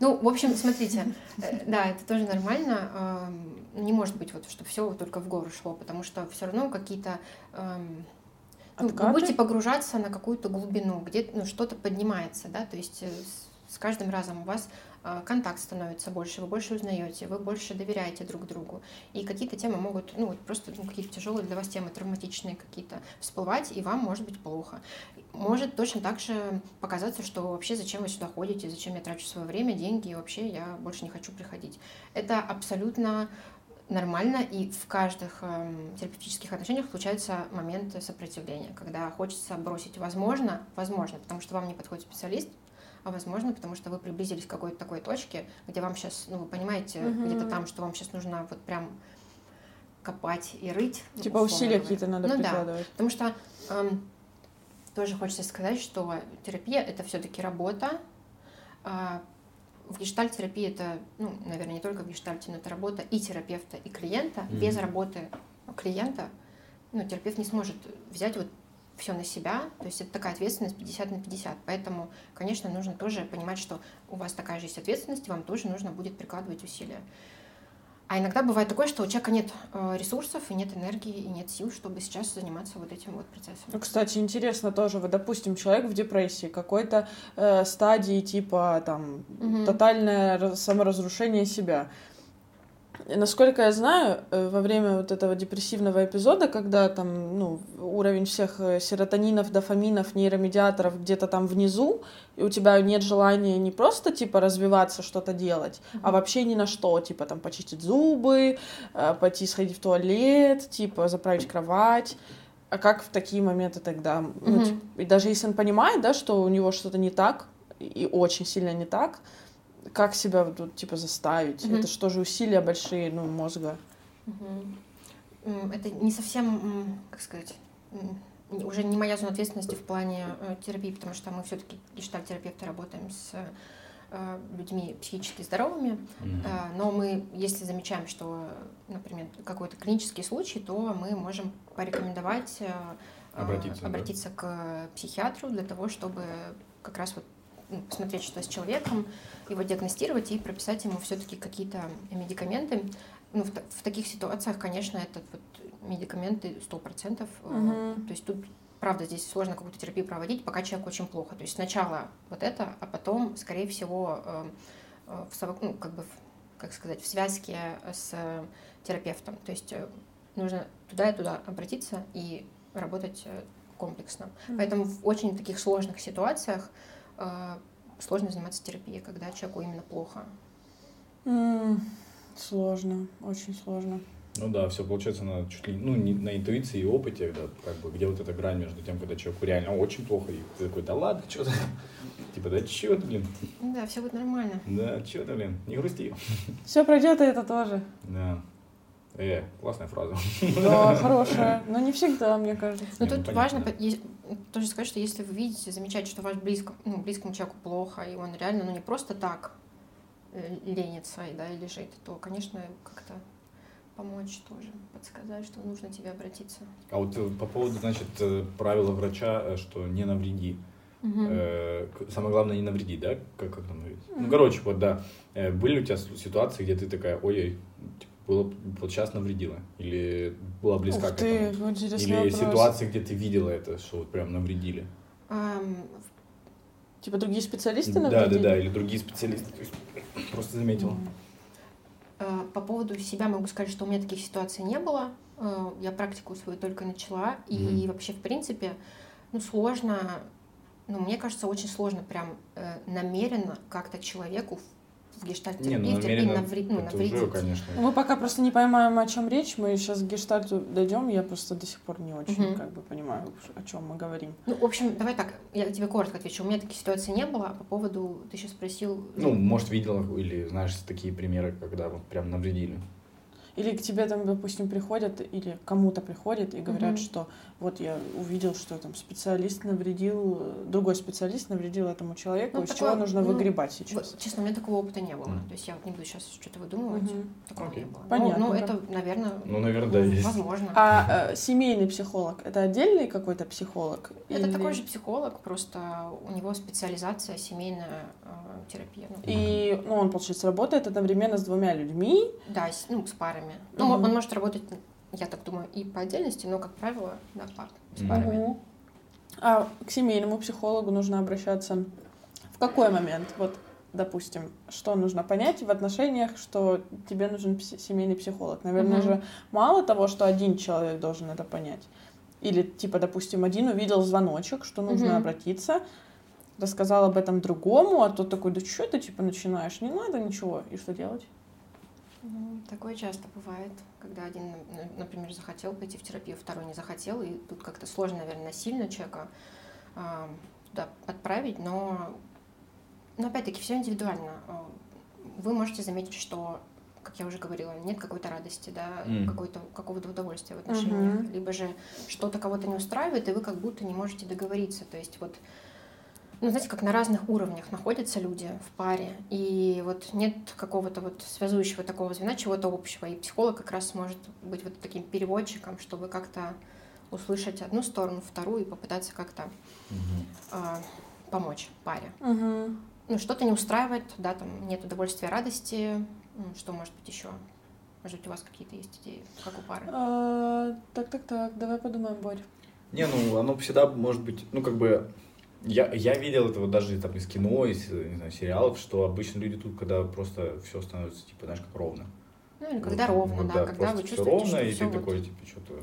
Ну, в общем, смотрите, э, да, это тоже нормально. Не может быть вот, чтобы все только в гору шло, потому что все равно какие-то ну, вы будете погружаться на какую-то глубину, где ну, что-то поднимается, да, то есть э, с, каждым разом у вас контакт становится больше, вы больше узнаете, вы больше доверяете друг другу, и какие-то темы могут, ну, вот просто ну, какие-то тяжелые для вас темы, травматичные какие-то, всплывать, и вам может быть плохо. Может точно так же показаться, что вообще зачем вы сюда ходите, зачем я трачу свое время, деньги, и вообще я больше не хочу приходить. Это абсолютно нормально, и в каждых эм, терапевтических отношениях случаются моменты сопротивления, когда хочется бросить возможно, возможно, потому что вам не подходит специалист, а возможно, потому что вы приблизились к какой-то такой точке, где вам сейчас, ну, вы понимаете, Мгм. где-то там, что вам сейчас нужно вот прям копать и рыть. ну, Типа усилия какие-то надо Ну да. прикладывать. Потому что эм, тоже хочется сказать, что терапия это все-таки работа. А, в гештальт-терапии это, ну, наверное, не только в гештальте, но это работа и терапевта, и клиента. Мгм. Без работы клиента ну, терапевт не сможет взять вот все на себя, то есть это такая ответственность 50 на 50. Поэтому, конечно, нужно тоже понимать, что у вас такая же есть ответственность, и вам тоже нужно будет прикладывать усилия. А иногда бывает такое, что у человека нет э, ресурсов, и нет энергии, и нет сил, чтобы сейчас заниматься вот этим вот процессом. Ну, кстати, интересно тоже, вот, допустим, человек в депрессии, какой-то э, стадии типа там Мгм. тотальное раз- саморазрушение себя. Насколько я знаю, э, во время вот этого депрессивного эпизода, когда там, ну, уровень всех э, серотонинов, дофаминов, нейромедиаторов где-то там внизу, и у тебя нет желания не просто, типа, развиваться, что-то делать, а вообще ни на что, типа, там, почистить зубы, э, пойти сходить в туалет, типа, заправить кровать. А как в такие моменты тогда? Ну, Мгм. типа, и даже если он понимает, да, что у него что-то не так, и очень сильно не так, как себя вот тут, типа, заставить? Мгм. Это что же усилия большие, ну, мозга. М, Это не совсем, как сказать, уже не моя зона ответственности в плане э, терапии, потому что мы все-таки гештальт-терапевты работаем с э, людьми психически здоровыми, э, но мы, если замечаем, что, например, какой-то клинический случай, то мы можем порекомендовать э, Обратиться, да? обратиться к психиатру для того, чтобы как раз вот посмотреть, что с человеком, его диагностировать и прописать ему все-таки какие-то медикаменты. Ну, в, в таких ситуациях, конечно, это вот медикаменты 100%. э, Мгм. То есть тут, правда, здесь сложно какую-то терапию проводить, пока человеку очень плохо. То есть сначала вот это, а потом, скорее всего, э, э, в, совок- ну, как бы, как сказать, в связке с э, терапевтом. То есть э, нужно туда и туда обратиться и работать э, комплексно. Поэтому в очень таких сложных ситуациях э, сложно заниматься терапией, когда человеку именно плохо. М, Сложно, очень сложно. Ну да, все получается на чуть ли ну, не на интуиции и опыте, да, как бы, где вот эта грань между тем, когда человеку реально очень плохо, и ты такой, да ладно, что ты, типа, да чё ты, блин, Да, все будет нормально. да чё ты, блин, не грусти. Все пройдет, и это тоже. Да. Э, классная фраза. Да, хорошая. Но не всегда, мне кажется. Но Не, ну, тут понятно, важно тоже сказать, что если вы видите, замечаете, что ваш близко, ну, близкому человеку плохо, и он реально ну, не просто так э, ленится и, да, и лежит, то, конечно, как-то помочь тоже, подсказать, что нужно тебе обратиться. А вот э, по поводу, значит, э, правила врача, что не навреди. К- Самое главное не навреди, да? Как, как там говорится? Ну, короче, вот да. Были у тебя ситуации, где ты такая, ой-ой, было, вот сейчас навредила? Или была близка Ух к ты, этому? интересный Или вопрос. ситуации, где ты видела это, что вот прям навредили? Ам, Типа другие специалисты Да, да, навредили? да, или другие специалисты. Просто заметила. Э, По поводу себя могу сказать, что у меня таких ситуаций не было. Э, Я практику свою только начала. И Мгм. вообще, в принципе, ну, сложно, ну, мне кажется, очень сложно прям э, намеренно как-то человеку в- гештальт-терапии ну, в терапии намеренно, навре- ну, это уже, навредить. конечно. Мы пока просто не поймаем, о чем речь. Мы сейчас к гештальту дойдем. Я просто до сих пор не очень Мгм. как бы понимаю, о чем мы говорим. Ну, в общем, давай так, я тебе коротко отвечу. У меня таких ситуаций не было. По поводу, ты сейчас спросил... Ну, может, видела или знаешь такие примеры, когда вот прям навредили. Или к тебе там, допустим, приходят, или кому-то приходят и говорят, Мгм. что вот я увидел, что там специалист навредил, другой специалист навредил этому человеку, Ну, из такое, чего нужно ну, выгребать Вот, сейчас. честно, у меня такого опыта не было. То есть я вот не буду сейчас что-то выдумывать. Мгм. Такого не было. Понятно, Ну, ну, это, наверное, Ну, наверное, да, есть. возможно. А э, семейный психолог это отдельный какой-то психолог? Это Или- такой же психолог, просто у него специализация семейная э, терапия. Ну, И ну, он, получается, работает одновременно с двумя людьми. да, с, ну, с парами. Ну, Мгм. он может работать, я так думаю, и по отдельности, но, как правило, да, пар, с парами. Мгм. А к семейному психологу нужно обращаться в какой момент? Вот, допустим, что нужно понять в отношениях, что тебе нужен пси- семейный психолог? Наверное Мгм. же мало того, что один человек должен это понять. Или, типа, допустим, один увидел звоночек, что нужно Мгм. обратиться, рассказал об этом другому, а тот такой, да что ты, типа, начинаешь? Не надо ничего. И что делать? Ну, такое часто бывает, когда один, на- например, захотел пойти в терапию, второй не захотел, и тут как-то сложно, наверное, насильно человека а, туда отправить, но, но опять-таки все индивидуально. А, Вы можете заметить, что, как я уже говорила, нет какой-то радости, да, какой-то, какого-то удовольствия в отношениях, Мгм. либо же что-то кого-то не устраивает, и вы как будто не можете договориться. То есть вот ну, знаете, как на разных уровнях находятся люди в паре, и вот нет какого-то вот связующего такого звена, чего-то общего, и психолог как раз может быть вот таким переводчиком, чтобы как-то услышать одну сторону, вторую, и попытаться как-то Мгм. а, помочь паре. Угу. Ну, что-то не устраивает, да, там нет удовольствия, радости, ну, что может быть еще? Может быть, у вас какие-то есть идеи, как у пары? А, так, так, так, давай подумаем, Борь. Не, ну оно всегда может быть, ну как бы, я, я видел это вот даже там из кино, из, не знаю, сериалов, что обычно люди тут, когда просто все становится, типа, знаешь, как ровно. Ну, или когда Вот, ровно, вот, да, когда вы чувствуете, ровно, что и всё ты вот- такой, типа, что-то,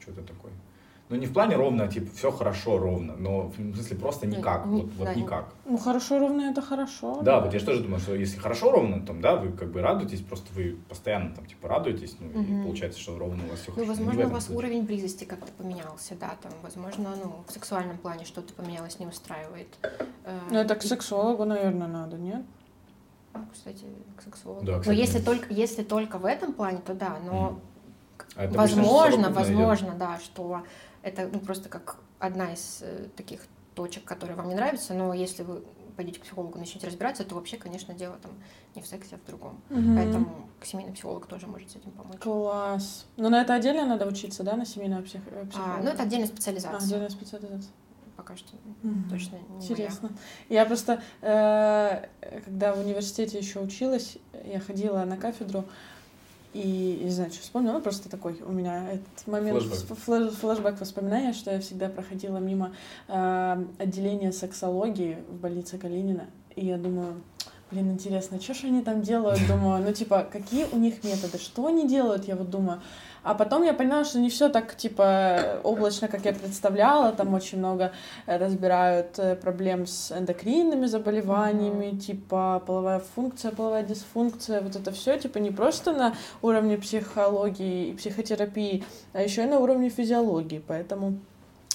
что-то такое. Ну, не в плане ровно, а типа, все хорошо ровно, но в смысле просто Ну, никак, не- вот, вот да, не- никак. Ну, хорошо ровно это хорошо. Да, вот я же тоже думаю, что если хорошо ровно, там, да, вы как бы радуетесь, просто вы постоянно там, типа, радуетесь, ну, и Мгм. получается, что ровно у вас все Ну, хорошо. В возможно, у вас случае. уровень близости как-то поменялся, да, там, возможно, ну, в сексуальном плане что-то поменялось, не устраивает. Э, Ну, это к и- сексологу, наверное, надо, нет? ну, кстати, к сексологу. Да, но кстати. если только, если только в этом плане, то да, но. А возможно, возможно, да, что это ну, просто как одна из э, таких точек, которые вам не нравятся, но если вы пойдете к психологу, начнете разбираться, то вообще, конечно, дело там не в сексе, а в другом. Мгм. Поэтому семейный психолог тоже может с этим помочь. Класс. Ну, на это отдельно надо учиться, да, на семейного псих... э, А, психолога? ну, это отдельная А, специализация. отдельная специализация. Пока что Мгм. точно не моя. Интересно. Я просто, э, когда в университете еще училась, я ходила на кафедру, и, не знаю, что вспомнила, ну, просто такой у меня этот момент, Флэшбэк. флэш- флэшбэк воспоминания, что я всегда проходила мимо э, отделения сексологии в больнице Калинина, и я думаю, блин, интересно, что ж они там делают? Думаю, ну, типа, какие у них методы, что они делают, я вот думаю. А потом я поняла, что не все так, типа, облачно, как я представляла. Там очень много э, разбирают э, проблем с эндокринными заболеваниями, типа половая функция, половая дисфункция. Вот это все, типа, не просто на уровне психологии и психотерапии, а еще и на уровне физиологии. Поэтому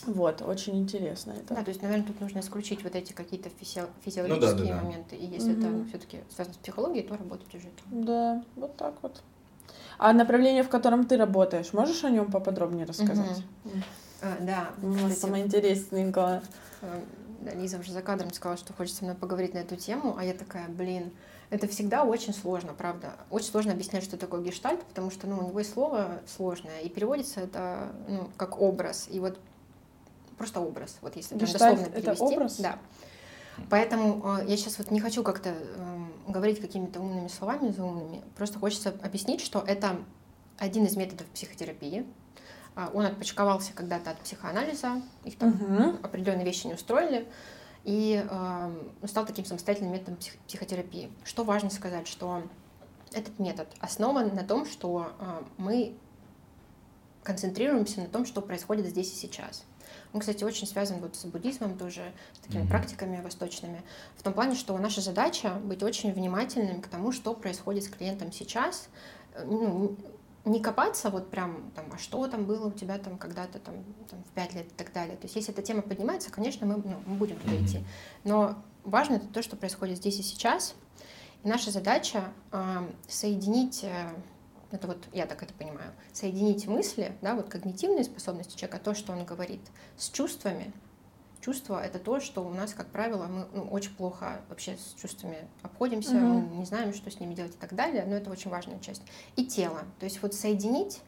вот, очень интересно это. Да, то есть, наверное, тут нужно исключить вот эти какие-то Ну физиологические да, да, да. моменты. И если Мгм. это все-таки связано с психологией, то работать уже там. Да, вот так вот. А направление, в котором ты работаешь, можешь о нем поподробнее рассказать? А, да, самое интересненькое. э, да, Лиза уже за кадром сказала, что хочет со мной поговорить на эту тему, а я такая, блин, это всегда очень сложно, правда. Очень сложно объяснять, что такое гештальт, потому что ну, у него и слово сложное, и переводится это ну, как образ. И вот просто образ, вот если Гештальт дословно — это перевести. образ? Да. Поэтому э, я сейчас вот не хочу как-то эм, говорить какими-то умными словами заумными, просто хочется объяснить, что это один из методов психотерапии. А, Он отпочковался когда-то от психоанализа, их там Мгм. определенные вещи не устроили, и эм, стал таким самостоятельным методом псих- психотерапии. Что важно сказать, что этот метод основан на том, что э, мы концентрируемся на том, что происходит здесь и сейчас. Он, кстати, очень связан вот с буддизмом тоже, с такими Мгм. практиками восточными, в том плане, что наша задача быть очень внимательными к тому, что происходит с клиентом сейчас, Э, ну, не копаться вот прям там, а что там было у тебя там когда-то там, там в пять лет и так далее. То есть если эта тема поднимается, конечно, мы, ну, мы будем туда идти. Но важно это то, что происходит здесь и сейчас. И наша задача а, соединить, э, это вот я так это понимаю, соединить мысли, да, вот когнитивные способности человека, то, что он говорит, с чувствами. Чувство — это то, что у нас, как правило, мы ну, очень плохо вообще с чувствами обходимся, Мгм. мы не знаем, что с ними делать и так далее, но это очень важная часть. И тело. То есть вот соединить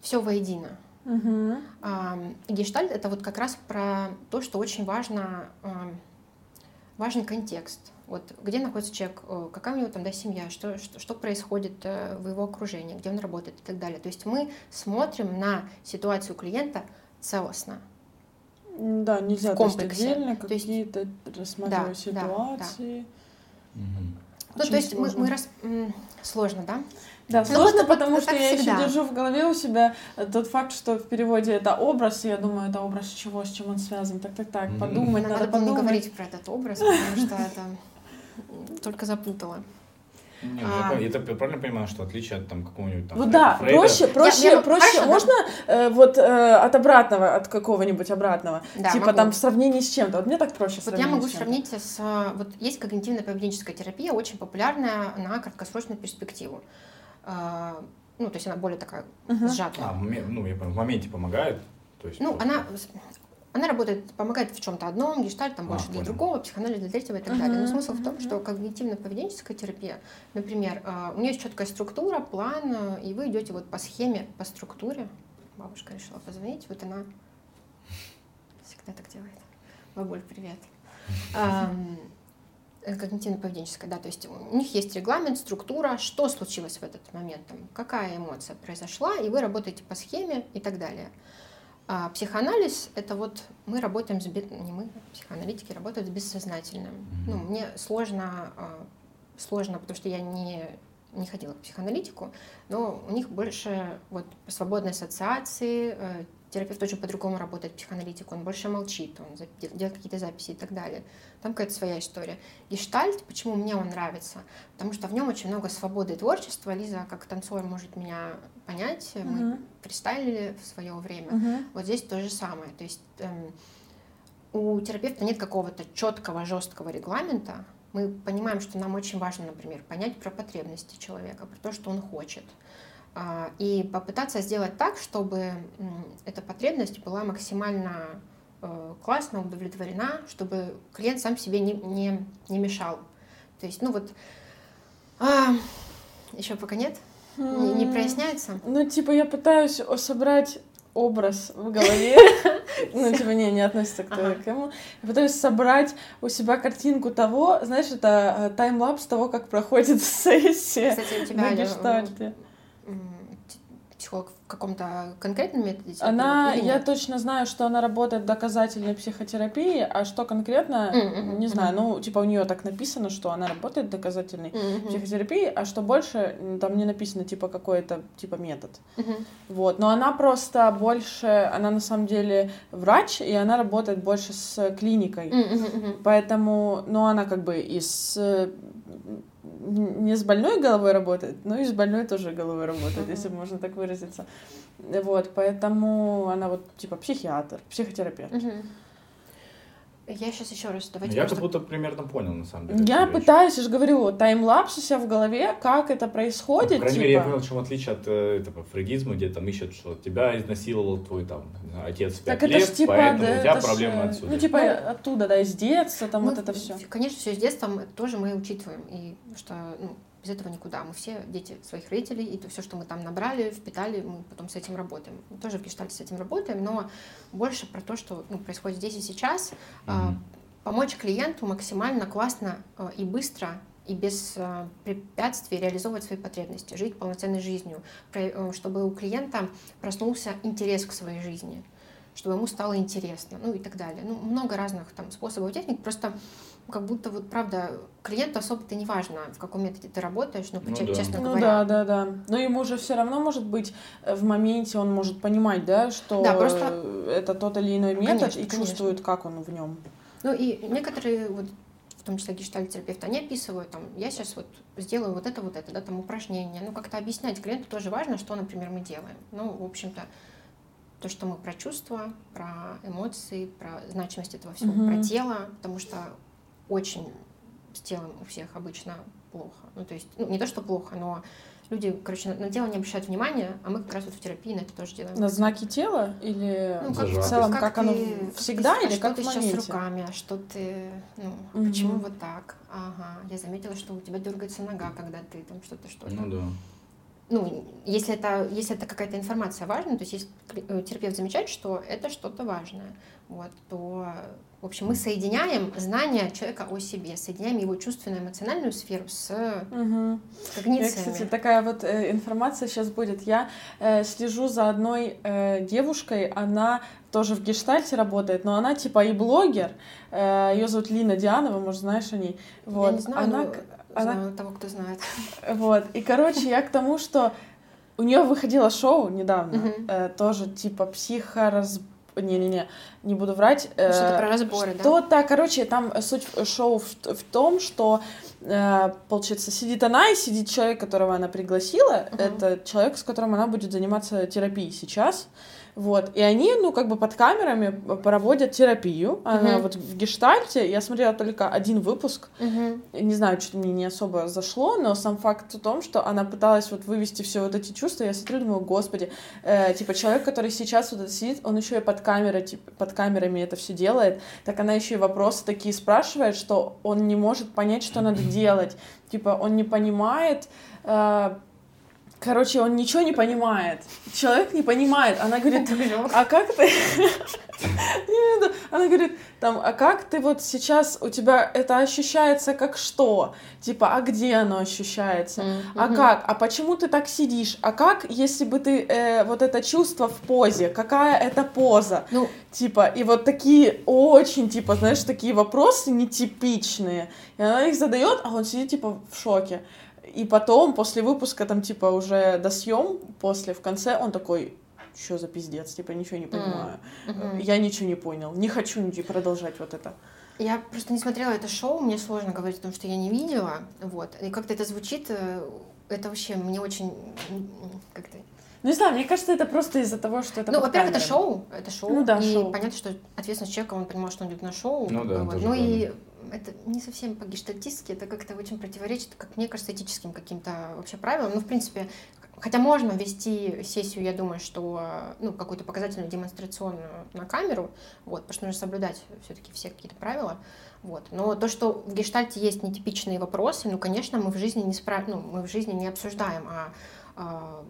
все воедино. Мгм. А, Гештальт — это вот как раз про то, что очень важно, важен контекст. Вот где находится человек, э, какая у него там да, семья, что, что, что происходит э, в его окружении, где он работает и так далее. То есть мы смотрим на ситуацию клиента целостно. Да, нельзя В то есть комплексе. отдельно есть- какие-то рассматривать Да, да, ситуации. Мгм. Ну, Очень то есть мы, сложно. мы рас- м, сложно, да? Да, Ну, сложно, вот- потому вот что я еще всегда. держу в голове у себя э, тот факт, что в переводе это образ, и я думаю, это образ чего, с чем он связан. Так, так, так, Мгм. подумать, Надо, надо было не подумать. говорить про этот образ, потому что это только запутало. Не, ну, А. я, я так правильно понимаю, что отличие от там какого-нибудь там Вот Фре- да, Фрейда- проще, проще, я- проще. хорошо, да. Можно э, вот э, от обратного, от какого-нибудь обратного, Да, типа могу. там в сравнении с чем-то. Вот мне так проще Вот я могу с сравнить с... э, Вот есть когнитивно-поведенческая терапия, очень популярная на краткосрочную перспективу. А, Ну, то есть она более такая Мгм. сжатая. А, ну, я понял, в моменте помогает. То есть, Ну, вот, она, она работает, помогает в чем-то одном, гештальт там А, больше для понял. другого, психоанализ для третьего и так далее. Но смысл в том, что когнитивно-поведенческая терапия, например, а, у нее есть четкая структура, план, а, и вы идете вот по схеме, по структуре. Бабушка решила позвонить, вот она всегда так делает. Бабуль, привет. Э, когнитивно-поведенческая, да, то есть у них есть регламент, структура, что случилось в этот момент, там, какая эмоция произошла, и вы работаете по схеме и так далее. А психоанализ — это вот мы работаем с... Не мы, психоаналитики работают с бессознательным. Ну, мне сложно, а, сложно, потому что я не, не ходила к психоаналитику, но у них больше вот свободной ассоциации, э, терапевт очень по-другому работает психоаналитик, он больше молчит, он делает какие-то записи и так далее. Там какая-то своя история. Гештальт, почему мне он нравится? Потому что в нем очень много свободы и творчества. Лиза, как танцор, может меня понять. Мы фристайлили в свое время. Мгм. Вот здесь то же самое. То есть эм, у терапевта нет какого-то четкого, жесткого регламента. Мы понимаем, что нам очень важно, например, понять про потребности человека, про то, что он хочет. А, И попытаться сделать так, чтобы эта потребность была максимально э, классно, удовлетворена, чтобы клиент сам себе не, не, не мешал. То есть, ну вот, а, еще пока нет, не, не проясняется. Ну, типа, я пытаюсь собрать образ в голове, ну, типа, не, не относится к твоему. Я пытаюсь собрать у себя картинку того, знаешь, это э, таймлапс того, как проходит сессия Кстати, у тебя психолог в каком-то конкретном методе? Она, я точно знаю, что она работает в доказательной психотерапии, а что конкретно, мгм, не знаю, мгм. ну, типа, у нее так написано, что она работает в доказательной Мгм, психотерапии, а что больше, там не написано, типа, какой-то, типа, метод. мгм. Вот, но она просто больше, она на самом деле врач, и она работает больше с клиникой. Мгм. Поэтому, ну, она как бы и с н- не с больной головой работает, но и с больной тоже головой работает, Мгм. если можно так выразиться. Вот, поэтому она вот типа психиатр, психотерапевт. Мгм. Я сейчас еще раз давайте Я как просто- будто примерно понял, на самом деле. Я пытаюсь, я же говорю, таймлапс у себя в голове, как это Ну, происходит, По крайней мере, я типа. понял, в чем отличие от э, этого фрейдизма, где там ищут, что тебя изнасиловал твой там отец в пять Так это лет, ж типа, поэтому да, у тебя это ж, проблемы э, отсюда. Ну, типа оттуда, да, из детства, там Ну, вот это все. Конечно, все с детством это тоже мы учитываем. И что ну, без этого никуда. Мы все дети своих родителей, и все, что мы там набрали, впитали, мы потом с этим работаем. Мы тоже в гештальте с этим работаем, но больше про то, что ну, происходит здесь и сейчас. Мгм. помочь клиенту максимально классно а, и быстро и без а, препятствий реализовывать свои потребности, жить полноценной жизнью, э, чтобы у клиента проснулся интерес к своей жизни, чтобы ему стало интересно, ну и так далее. Ну, много разных там способов техник, просто как будто вот правда клиенту особо-то не важно, в каком методе ты работаешь, но Ну да. честно Ну говоря. да, да, да. Но ему же все равно может быть э, в моменте он может понимать, да, что Да, просто- это тот или иной метод Конечно, и конечно. чувствует, как он в нем. Ну и некоторые, вот, в том числе гештальт-терапевты, они описывают, там, я сейчас вот сделаю вот это, вот это, да, там, упражнение. Ну, как-то объяснять клиенту тоже важно, что, например, мы делаем. Ну, в общем-то, то, что мы про чувства, про эмоции, про значимость этого всего, Мгм. про тело, потому что очень с телом у всех обычно плохо. Ну, то есть, ну, не то, что плохо, но люди, короче, на, на тело не обращают внимания, а мы как раз вот в терапии на это тоже делаем. На знаки тела или Ну, как, в целом, как как, ты- оно как всегда ты- а или как что в ты сейчас с моменте? руками, а что ты, ну, Мгм. почему вот так? Ага, я заметила, что у тебя дергается нога, когда ты там что-то что-то. Ну да. Ну, если это, если это какая-то информация важная, то есть если э, терапевт замечает, что это что-то важное, вот, то, в общем, мы соединяем знания человека о себе, соединяем его чувственную, эмоциональную сферу с, Я, когнициями. кстати, такая вот э, информация сейчас будет. Я э, слежу за одной э, девушкой, она тоже в гештальте работает, но она типа и блогер. ее зовут Лина Дианова, может, знаешь о ней. Вот. Я не знаю, она, но она знаю того, кто знает. Вот. И, короче, я к тому, что у нее выходило шоу недавно, э, тоже типа психораз... Не-не-не, не буду врать. э, Что-то про разборы, да? Что-то, короче, там суть шоу в, в том, что, э, получается, сидит она и сидит человек, которого она пригласила. Мгм. Это человек, с которым она будет заниматься терапией сейчас. Вот. И они, ну, как бы под камерами проводят терапию. Она Мгм. вот в гештальте. Я смотрела только один выпуск. Мгм. Не знаю, что-то мне не особо зашло, но сам факт в том, что она пыталась вот вывести все вот эти чувства. Я смотрю, думаю, господи, э, типа человек, который сейчас вот сидит, он еще и под камерой, типа, под камерами это все делает. Так она еще и вопросы такие спрашивает, что он не может понять, что надо делать. Типа он не понимает. э, Короче, он ничего не понимает. Человек не понимает. Она говорит, а как ты... Она говорит, там, а как ты вот сейчас, у тебя это ощущается как что? Типа, а где оно ощущается? А как? А почему ты так сидишь? А как, если бы ты э, вот это чувство в позе? Какая это поза? Ну, Типа, и вот такие очень, типа, знаешь, такие вопросы нетипичные. И она их задает, а он сидит, типа, в шоке. И потом, после выпуска, там, типа, уже до съем, после, в конце, он такой, что за пиздец, типа, ничего не понимаю. мгм. Я ничего не понял, не хочу продолжать вот это. Я просто не смотрела это шоу, мне сложно говорить о том, что я не видела, вот, и как-то это звучит, э, это вообще мне очень, как-то... Ну, не знаю, мне кажется, это просто из-за того, что это ну, во-первых, это шоу, это шоу, Ну да, и шоу. понятно, что ответственность человека, он понимал, что он идет на шоу, Ну да, вот. ну и это не совсем по-гештальтистски, это как-то очень противоречит, как мне кажется, этическим каким-то вообще правилам, ну, в принципе, Хотя можно вести сессию, я думаю, что ну, какую-то показательную демонстрационную на камеру, вот, потому что нужно соблюдать все-таки все какие-то правила. Вот. Но то, что в гештальте есть нетипичные вопросы, ну, конечно, мы в жизни не справ... ну, мы в жизни не обсуждаем, а, а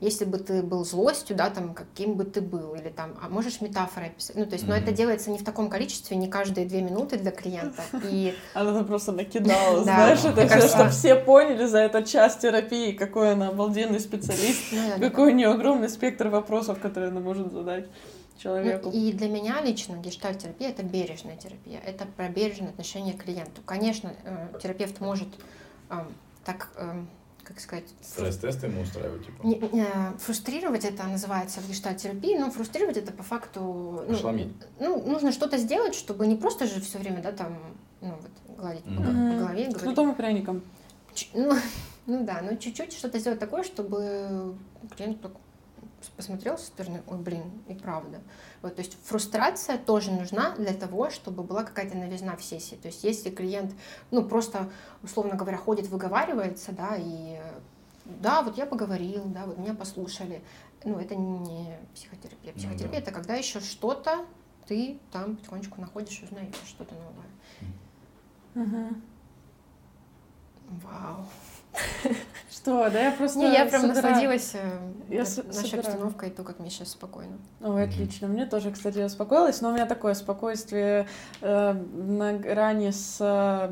если бы ты был злостью, да, там, каким бы ты был, или там, а можешь метафорой описать, ну, то есть, mm-hmm. но это делается не в таком количестве, не каждые две минуты для клиента, и... Она там просто накидала, знаешь, это все, чтобы все поняли за этот час терапии, какой она обалденный специалист, ну, какой у нее огромный спектр вопросов, которые она может задать человеку. Ну, и для меня лично гештальт-терапия — это бережная терапия, это про бережное отношение к клиенту. Конечно, э, терапевт может так как сказать... Стресс-тесты ему устраивать, типа? Не, не, фрустрировать это называется в гештальтерапии, но фрустрировать это по факту... Ну, ну, нужно что-то сделать, чтобы не просто же все время, да, там, ну, вот, гладить mm-hmm. по, голове. Говорить. Кнутом и пряником. Ну, ну да, но чуть-чуть что-то сделать такое, чтобы клиент так посмотрел со стороны, ой, блин, и правда. Вот, то есть фрустрация тоже нужна для того, чтобы была какая-то новизна в сессии. То есть если клиент, ну, просто, условно говоря, ходит, выговаривается, да, и да, вот я поговорил, да, вот меня послушали, ну, это не психотерапия. Ну психотерапия ну, да. это когда еще что-то ты там потихонечку находишь, узнаешь что-то новое. Угу. Вау. Что, да, я просто... Не, я прям собираю. насладилась э, я нашей собираю. обстановкой, и то, как мне сейчас спокойно. Ой, отлично. Мне тоже, кстати, успокоилась, но у меня такое спокойствие э, на грани с э,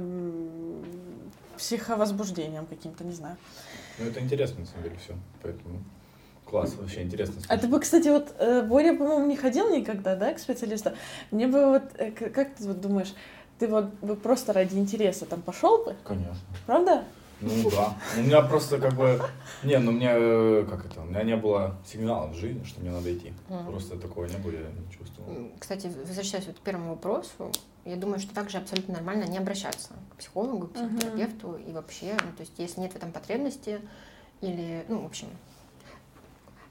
психовозбуждением каким-то, не знаю. Ну, это интересно, на самом деле, все. Поэтому класс, вообще интересно. Слушать. А ты бы, кстати, вот э, Боря, по-моему, не ходил никогда, да, к специалисту? Мне бы вот, э, как ты вот думаешь, ты вот бы просто ради интереса там пошел бы? Конечно. Правда? Ну да. У меня просто как бы... Не, ну мне... Э, как это? У меня не было сигнала в жизни, что мне надо идти. Mm. Просто такого не было, я не чувствовал. Кстати, возвращаясь вот к первому вопросу, я думаю, что также абсолютно нормально не обращаться к психологу, к психотерапевту mm-hmm. и вообще, ну, то есть если нет в этом потребности или, ну, в общем,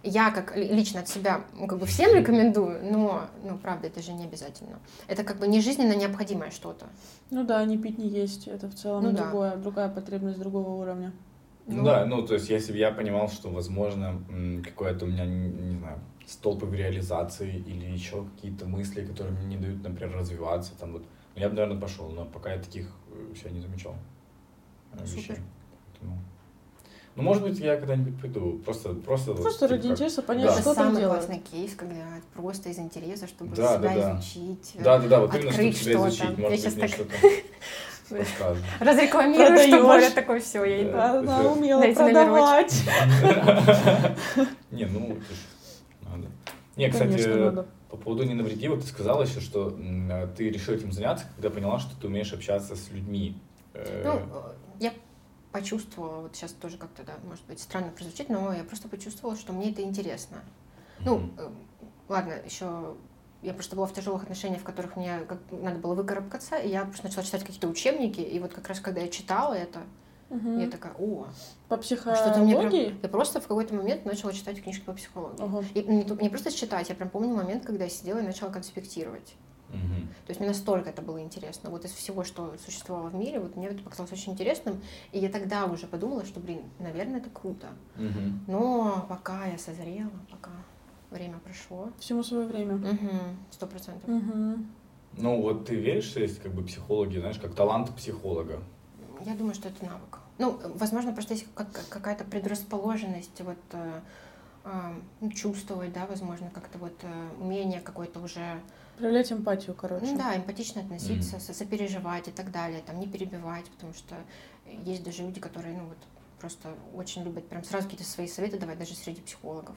я как лично от себя ну, как бы всем рекомендую, но, ну, правда, это же не обязательно. Это как бы не жизненно необходимое что-то. Ну да, не пить, не есть, это в целом ну, другое, да. другая потребность другого уровня. Ну, ну да, ну то есть если бы я понимал, что возможно какое-то у меня, не, не знаю, столпы в реализации или еще какие-то мысли, которые мне не дают, например, развиваться, там вот, ну, я бы, наверное, пошел, но пока я таких э, себя не замечал. Супер. Поэтому... Ну, может быть, я когда-нибудь приду. Просто, просто, просто вот, ради типа, интереса понять, да. что там самый делать. классный кейс, когда просто из интереса, чтобы да, себя да, да. изучить. Да, да, да, вот именно, чтобы себя изучить. Может я быть, мне что-то Разрекламирую, что Боря такой, все, я иду. Она умела продавать. Не, ну, надо. Не, кстати, по поводу «не навреди», вот ты сказала еще, что ты решила этим заняться, когда поняла, что ты умеешь общаться с людьми. Э, ну, я почувствовала, вот сейчас тоже как-то, да, может быть, странно прозвучит, но я просто почувствовала, что мне это интересно. Ну, э, ладно, еще я просто была в тяжелых отношениях, в которых мне как, надо было выкарабкаться, и я просто начала читать какие-то учебники, и вот как раз когда я читала это, угу. я такая, о, по психологии? Что-то мне прям... Я просто в какой-то момент начала читать книжки по психологии. Угу. И не, не просто читать, я прям помню момент, когда я сидела и начала конспектировать. Угу. То есть мне настолько это было интересно. Вот из всего, что существовало в мире, вот мне это показалось очень интересным. И я тогда уже подумала, что, блин, наверное, это круто. Угу. Но пока я созрела, пока время прошло. Всему свое время. Сто процентов. Ну вот ты веришь, что есть как бы психологи, знаешь, как талант психолога? Я думаю, что это навык. Ну, возможно, просто есть какая-то предрасположенность вот э, чувствовать, да, возможно, как-то вот э, умение какое-то уже Проявлять эмпатию, короче. Ну, да, эмпатично относиться, mm-hmm. сопереживать и так далее, там, не перебивать, потому что есть даже люди, которые, ну, вот, просто очень любят прям сразу какие-то свои советы давать, даже среди психологов.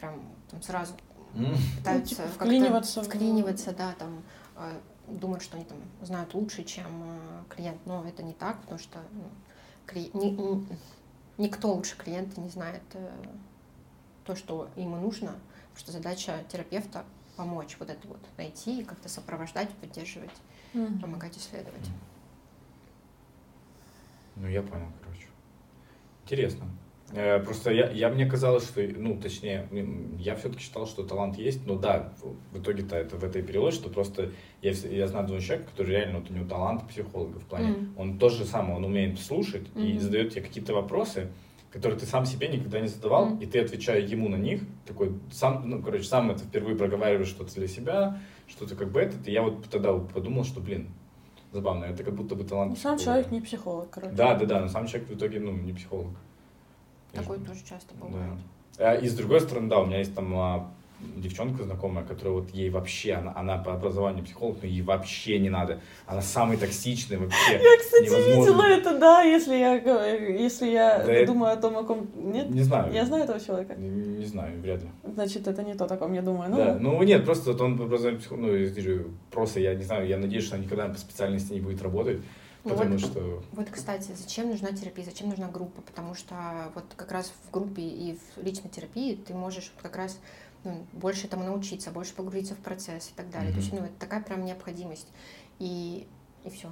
Прям там сразу mm-hmm. пытаются ну, типа, вклиниваться, вклиниваться, да, там, э, думают, что они там знают лучше, чем э, клиент, но это не так, потому что ну, кли... ни, ни, никто лучше клиента не знает то, что ему нужно, потому что задача терапевта помочь вот это вот найти, как-то сопровождать, поддерживать, mm-hmm. помогать исследовать. Ну, я понял, короче. Интересно. Э, просто я, я мне казалось, что, ну, точнее, я все-таки считал, что талант есть, но да, в итоге-то это в этой переломе, что просто я, я знаю одного человека, который реально, вот у него талант психолога в плане, mm-hmm. он то же самое, он умеет слушать mm-hmm. и задает тебе какие-то вопросы, которые ты сам себе никогда не задавал, Мгм. и ты, отвечая ему на них, такой сам, ну, короче, сам это впервые проговариваешь что-то для себя, что-то как бы это, и я вот тогда подумал, что, блин, забавно, это как будто бы талант. Ну, сам человек не психолог, короче. Да, да, да, но сам человек в итоге, ну, не психолог. Я же- тоже часто Да. бывает. А, И с другой стороны, да, у меня есть там а, девчонка знакомая, которая вот ей вообще, она, она по образованию психолог, но ей вообще не надо. Она самый токсичный вообще. Я, кстати, невозможно. видела это, да, если я, если я Да, думаю о том, о ком... Нет? Не знаю. Я знаю этого человека. Не, не знаю, вряд ли. Значит, это не то, о ком я думаю. Ну, Да, ну нет, просто вот он по образованию психолог, ну, я говорю, просто я не знаю, я надеюсь, что он никогда по специальности не будет работать, потому вот- что... Вот, кстати, зачем нужна терапия, зачем нужна группа? Потому что вот как раз в группе и в личной терапии ты можешь как раз ну, больше этому научиться, больше погрузиться в процесс и так далее. То есть, ну, это такая прям необходимость. И, и все.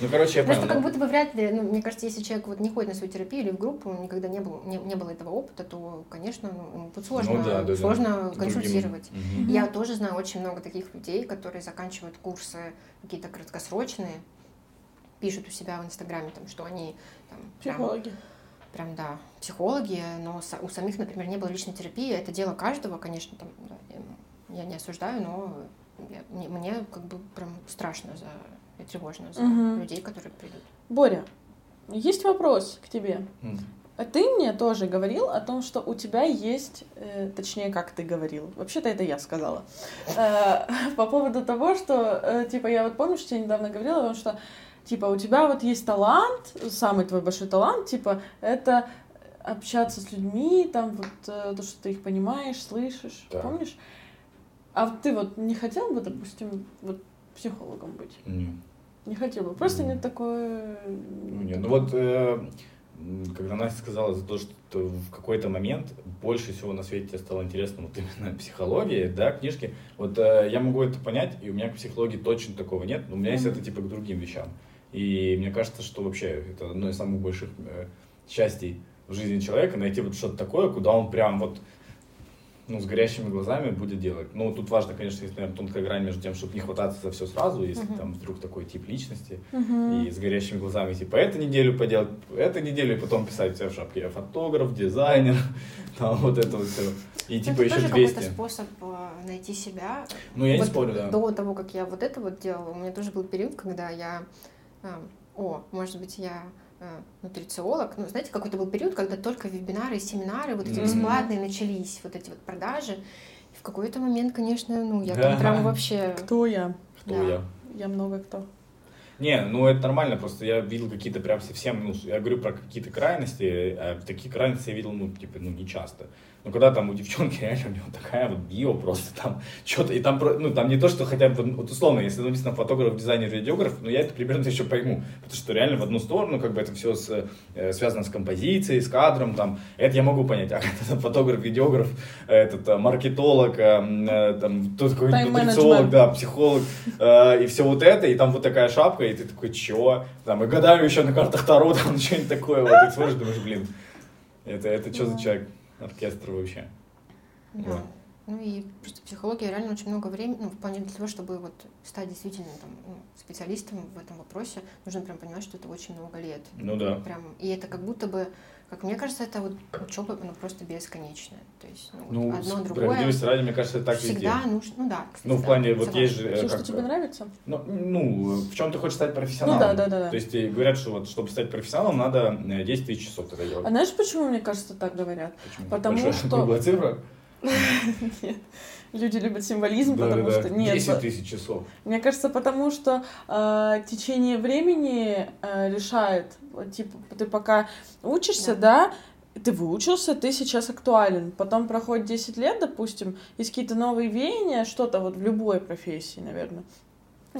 Ну, короче, я Просто понял. как ну, будто бы вряд ли, ну, мне кажется, если человек вот не ходит на свою терапию или в группу, никогда не было, не, не было этого опыта, то, конечно, ну, ему тут сложно, ну да, да, да. сложно Другим- консультировать. Мгм. Мгм. Я тоже знаю очень много таких людей, которые заканчивают курсы какие-то краткосрочные, пишут у себя в Инстаграме, там, что они там, Психологи. прям, да, психологи, но у самих, например, не было личной терапии. Это дело каждого, конечно, там, да, я, не осуждаю, но я- мне, мне как бы прям страшно за и тревожно за Мгм. людей, которые придут. Боря, есть вопрос к тебе. А ты мне тоже говорил о том, что у тебя есть, э, точнее, как ты говорил, вообще-то это я сказала, Э, по поводу того, что, э, типа, я вот помню, что я недавно говорила о том, что, типа, у тебя вот есть талант, самый твой большой талант, типа, это общаться с людьми, там, вот, э, то, что ты их понимаешь, слышишь, Да. помнишь? А ты вот не хотел бы, допустим, вот психологом быть? Не. Не хотел бы. Просто Мгм. нет такой... Ну, не, ну вот, э, когда Настя сказала за то, что в какой-то момент больше всего на свете тебе стало интересно вот именно психология, да, книжки, вот э, я могу это понять, и у меня к психологии точно такого нет, но у меня есть Мгм. это типа к другим вещам. И мне кажется, что вообще это одно из самых больших э, счастий в жизни человека, найти вот что-то такое, куда он прям вот ну, с горящими глазами будет делать. Ну, тут важно, конечно, есть, наверное, тонкая грань между тем, чтобы не хвататься за все сразу, если Мгм. там вдруг такой тип личности, Мгм. и с горящими глазами, типа, эту неделю поделать, эту неделю, и потом писать себя в шапке, я фотограф, дизайнер, там вот это вот все. И типа это еще тоже 200. какой-то способ э, найти себя. Ну, я не спорю, да. До того, как я вот это вот делала, у меня тоже был период, когда я, о, может быть, я э, нутрициолог. Ну, знаете, какой-то был период, когда только вебинары и семинары, вот эти бесплатные начались, вот эти вот продажи. И в какой-то момент, конечно, ну, я там прям вообще... Кто я? Кто да. я? Я много кто. Не, ну это нормально, просто я видел какие-то прям совсем, ну, я говорю про какие-то крайности, а такие крайности я видел, ну, типа, ну, не часто. Но когда там у девчонки реально у него такая вот био просто там что-то, и там, ну, там не то, что хотя бы, вот условно, если написано фотограф, дизайнер, видеограф, ну, я это примерно еще пойму, потому что реально в одну сторону, как бы это все с, э, связано с композицией, с кадром, там, это я могу понять, а когда фотограф, видеограф, этот, э, маркетолог, э, м, э, там, тот какой-нибудь нутрициолог, да, психолог, и все вот это, и там вот такая шапка, и ты такой, чё? Там, и гадаю еще на картах Таро, там, что-нибудь такое, вот, и смотришь, думаешь, блин, это, это что за человек? Оркестр вообще. Да. Вот. Ну и просто психология реально очень много времени, ну, в плане для того, чтобы вот стать действительно там, ну, специалистом в этом вопросе, нужно прям понимать, что это очень много лет. Ну да. Прям, и это как будто бы, как мне кажется, это вот учеба, ну, просто бесконечная. То есть, ну, вот Ну, одно другое. справедливости ради, мне кажется, это так везде. Всегда нужно, ну да, кстати, Ну, в да, плане, вот есть же... э, Все, как- что тебе нравится? Ну, ну, в чем ты хочешь стать профессионалом? Ну да, да, да, да. То есть э, говорят, что вот, чтобы стать профессионалом, надо э, 10 тысяч часов тогда делать. А знаешь, почему, мне кажется, так говорят? Почему? потому Большая что- цифра? Нет. Люди любят символизм, Да, потому да, что... да. Нет, 10 тысяч часов. Мне кажется, потому что э, течение времени э, решает. Типа, ты пока учишься, да. ты выучился, ты сейчас актуален. Потом проходит 10 лет, допустим, есть какие-то новые веяния, что-то вот в любой профессии, наверное.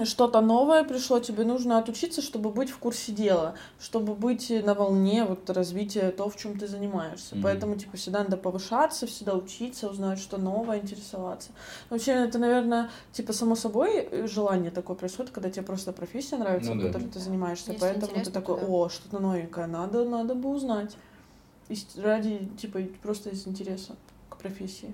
Что-то новое пришло, тебе нужно отучиться, чтобы быть в курсе дела, чтобы быть на волне вот развития то, в чем ты занимаешься. Мгм. Поэтому, типа, всегда надо повышаться, всегда учиться, узнать, что новое, интересоваться. Вообще, это, наверное, типа, само собой э, желание такое происходит, когда тебе просто профессия нравится, Ну да. которой ты занимаешься. Если Поэтому ты такой, да. о, что-то новенькое, надо, надо бы узнать. И ради, типа, просто из интереса к профессии.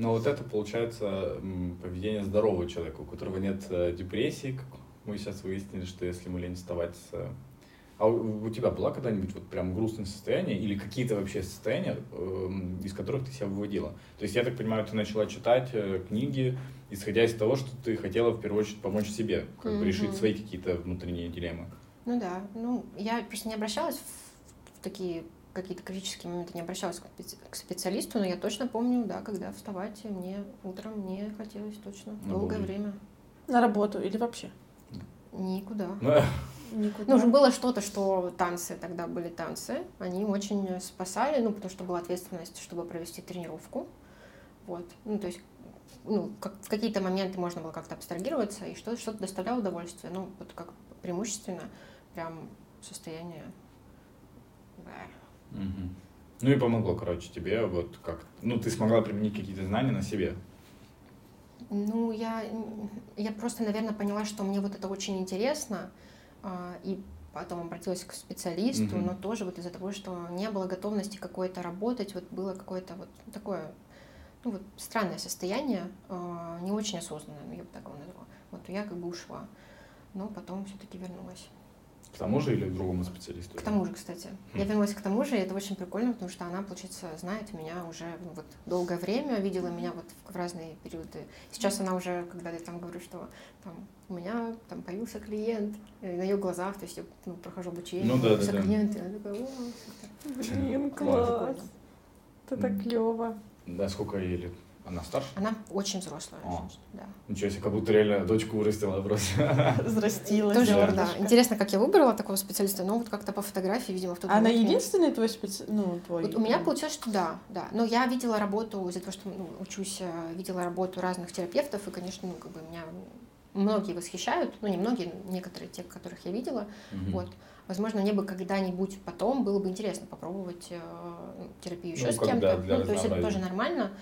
Но вот это получается поведение здорового человека, у которого нет э, депрессии, как мы сейчас выяснили, что если ему лень вставать с А у, тебя была когда-нибудь вот прям грустное состояние или какие-то вообще состояния, э, из которых ты себя выводила? То есть, я так понимаю, ты начала читать э, книги, исходя из того, что ты хотела в первую очередь помочь себе, как бы решить свои какие-то внутренние дилеммы. Ну да, ну я просто не обращалась в, в такие какие-то критические моменты, не обращалась к специалисту, но я точно помню, да, когда вставать мне утром не хотелось точно ну, долгое будет. время. На работу или вообще? Никуда. Никуда. Ну, было что-то, что танцы, тогда были танцы, они очень спасали, ну, потому что была ответственность, чтобы провести тренировку. Вот. Ну, то есть ну, как, в какие-то моменты можно было как-то абстрагироваться, и что-то что доставляло удовольствие. Ну, вот как преимущественно прям состояние... Угу. Ну и помогло, короче, тебе вот как... Ну, ты смогла применить какие-то знания на себе. Ну, я, я просто, наверное, поняла, что мне вот это очень интересно, а, и потом обратилась к специалисту, mm-hmm. но тоже вот из-за того, что не было готовности какой-то работать, вот было какое-то вот такое, ну вот странное состояние, а, не очень осознанное, я бы так его назвала. Вот я как бы ушла, но потом все-таки вернулась. К тому же или к другому специалисту? К тому же, кстати. Хм. Я вернулась к тому же, и это очень прикольно, потому что она, получается, знает меня уже ну, вот долгое время, видела меня вот в, разные периоды. Сейчас она уже, когда я там говорю, что там, у меня там появился клиент, на ее глазах, то есть я ну, прохожу обучение, ну, да, да, клиент, да. и она такая, о, Блин, класс. Это так клево. Да, сколько ей лет? Она старше? Она очень взрослая. А. Да. Ничего себе, как будто реально дочку вырастила просто. Взрастила. Тоже, да. да. Интересно, как я выбрала такого специалиста, но вот как-то по фотографии, видимо, в тот Она единственный твой специалист? Ну, твой... Вот у меня получилось, что да, да. Но я видела работу, из-за того, что ну, учусь, э, видела работу разных терапевтов, и, конечно, ну, как бы меня многие восхищают, ну, не многие, некоторые те, которых я видела, угу. вот. Возможно, мне бы когда-нибудь потом было бы интересно попробовать э, терапию еще ну, с кем-то. Ну, то есть это тоже нормально.